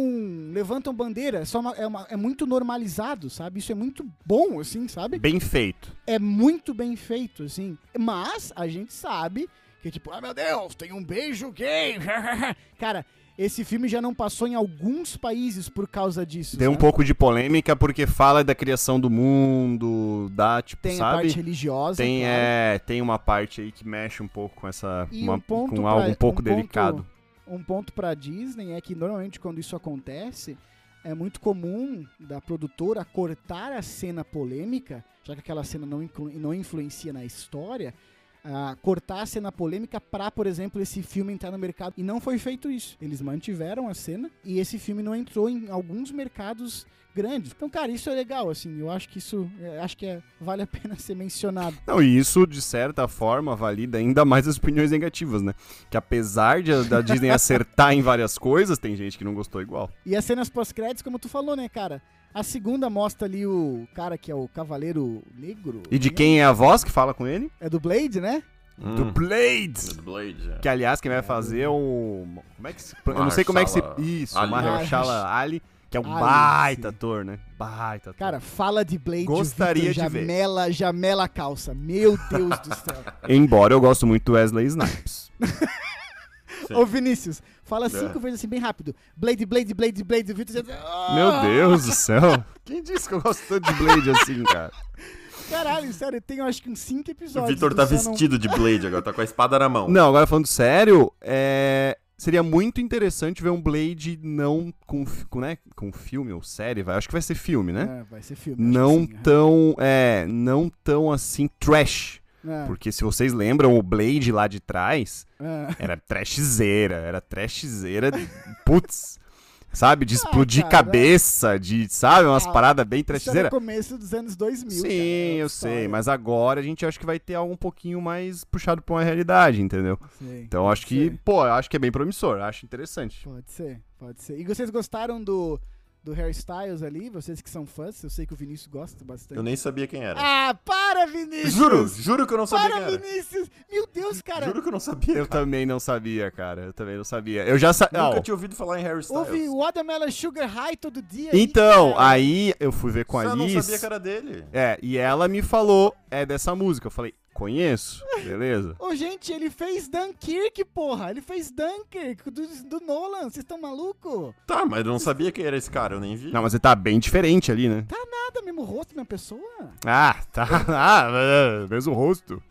levantam bandeira, só uma- é, uma- é muito normalizado, sabe? Isso é muito bom, assim, sabe?
Bem feito.
É muito bem feito, assim. Mas a gente sabe que, tipo, ah, meu Deus, tem um beijo gay. [LAUGHS] Cara, esse filme já não passou em alguns países por causa disso.
Tem um
sabe?
pouco de polêmica porque fala da criação do mundo, da, tipo,
Tem a
sabe?
parte religiosa.
tem,
claro.
é, tem uma parte aí que mexe um pouco com essa. Uma-
um ponto
com
pra-
algo um pouco
ponto-
delicado.
um ponto pra Disney é que normalmente quando isso acontece, é muito comum da produtora cortar a cena polêmica, já que aquela cena não, não influencia na história, ah, cortar a cena polêmica pra, por exemplo, esse filme entrar no mercado. E não foi feito isso. Eles mantiveram a cena e esse filme não entrou em alguns mercados grandes. Então, cara, isso é legal, assim. Eu acho que isso é, acho que é- vale a pena ser mencionado.
Não, e isso, de certa forma, valida ainda mais as opiniões negativas, né? Que apesar de, da Disney [LAUGHS] acertar em várias coisas, tem gente que não gostou igual.
E as cenas pós-créditos, como tu falou, né, cara? A segunda mostra ali o cara que é o Cavaleiro Negro.
E de quem é a voz que fala com ele?
É do Blade, né?
Do
Hum,
Blade!
do Blade, é.
Que, aliás, quem vai fazer é o... Como é que se... Eu não sei como é que se... Isso,
Ali.
Mahershala Ali, que é um
Ali,
baita
sim.
ator, né? Baita ator.
Cara, fala de Blade.
Gostaria
Victor
de ver.
Jamela, jamela a calça. Meu Deus do céu. [LAUGHS]
Embora eu gosto muito do Wesley Snipes. [LAUGHS]
Ô, Vinícius, fala
É.
cinco vezes assim, bem rápido. Blade, Blade, Blade, Blade. O Victor já... Ah!
Meu Deus do céu. [LAUGHS] Quem disse que eu gosto tanto de Blade assim, cara?
Caralho, sério, tem acho que uns cinco
O
episódios.
Vitor
tu
tá
só não-
vestido de Blade agora, tá com a espada na mão.
Não, agora falando sério, é... seria muito interessante ver um Blade não com, com, né, com filme ou série, vai. Acho que vai ser filme, né?
É, vai ser filme.
Não
sim,
tão, é, não tão assim trash.
É.
Porque se vocês lembram, o Blade lá de trás
É.
era trashzeira, era trashzeira, putz, sabe? De
Ah,
explodir cabeça, de, sabe? Umas
Ah,
paradas bem
Isso era
trashzeira.
no começo dos anos 2000.
Sim,
cara, é
eu sei, mas agora a gente acha que vai ter algo um pouquinho mais puxado pra uma realidade, entendeu?
Sim,
Então acho que,
ser.
pô, eu acho que é bem promissor, acho interessante.
Pode ser, pode ser. E vocês gostaram do, do Harry Styles ali? Vocês que são fãs, eu sei que o Vinícius gosta bastante.
Eu nem sabia quem era.
Ah, para, Vinícius!
Juro, juro que eu não sabia
Para,
quem era.
Vinícius! Meu Deus, cara!
Juro que eu não sabia.
Eu
cara.
também não sabia, cara, eu também não sabia. Eu já sabia.
Nunca tinha ouvido falar em Harry Styles.
Ouve Watermelon Sugar High todo dia. aí,
Então,
cara.
aí eu fui ver com a
Você não
Alice.
sabia que era dele.
É, e ela me falou, é dessa música. Eu falei, conheço, beleza?
Ô, gente, ele fez Dunkirk, porra! Ele fez Dunkirk do, do Nolan, vocês estão malucos?
Tá, mas eu não sabia quem era esse cara, eu nem vi.
Não, mas ele tá bem diferente ali, né?
Nada, mesmo rosto, mesma pessoa.
Ah, tá. [LAUGHS] Ah, é, mesmo rosto.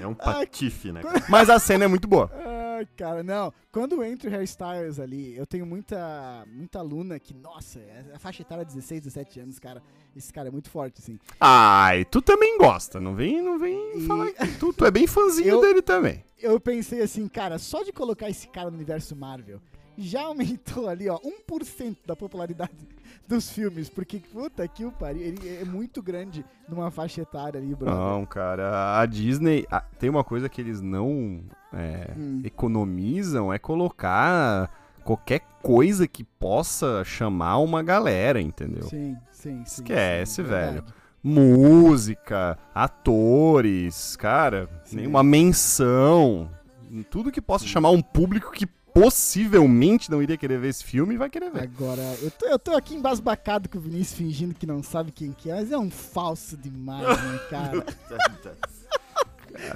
É um patife, né?
Mas a cena é muito boa.
Ai, cara, não. Quando entra o Harry Styles ali, eu tenho muita, muita aluna que, nossa, é a faixa etária é 16, 17 anos, cara. Esse cara é muito forte, assim.
Ai, tu também gosta, não vem, não vem
E-
falar [LAUGHS] que tu, tu é bem fãzinho
Eu-
dele também.
Eu pensei assim, cara, só de colocar esse cara no universo Marvel, já aumentou ali, ó, 1% da popularidade [LAUGHS] dos filmes, porque, puta que o pariu, ele é muito grande numa faixa etária ali, brother.
Não, cara, a Disney a- tem uma coisa que eles não é,
Hum.
economizam, é colocar qualquer coisa que possa chamar uma galera, entendeu?
Sim, sim, sim.
Esquece,
sim,
velho. Música, atores, cara,
Sim.
nenhuma menção, tudo que possa chamar um público que possivelmente não iria querer ver esse filme, vai querer ver.
Agora, eu tô, eu tô aqui embasbacado com o Vinícius fingindo que não sabe quem que é, mas é um falso demais, né, [LAUGHS] cara?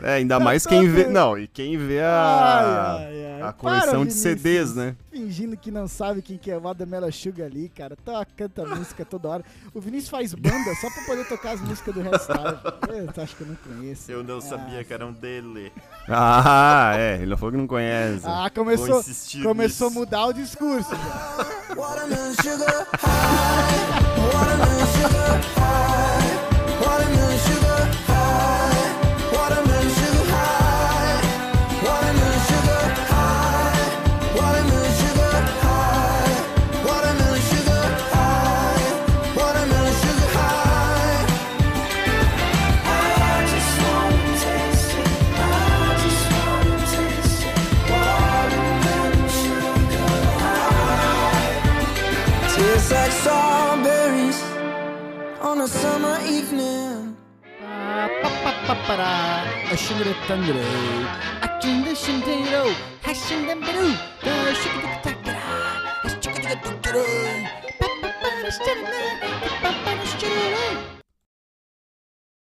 É, ainda mais quem vê. Não, e quem vê a,
Ai, ai, ai.
a coleção
Para,
de CDs, né?
Fingindo que não sabe quem que é o Adamela Sugar ali, cara. Tá, canta música toda hora. O Vinícius faz banda só pra poder tocar as músicas do Restart. Eu acho que eu não conheço.
Eu não sabia que era um dele.
Ah, é, ele falou que não conhece.
Ah, começou, começou a mudar o discurso. [LAUGHS]
Watermelon sugar high, watermelon
para Ashingre Tandro. Achinde Shindero. Hashindamberu. Shikadakatakara. Shikadakatakara. Papa Shikadakatakara.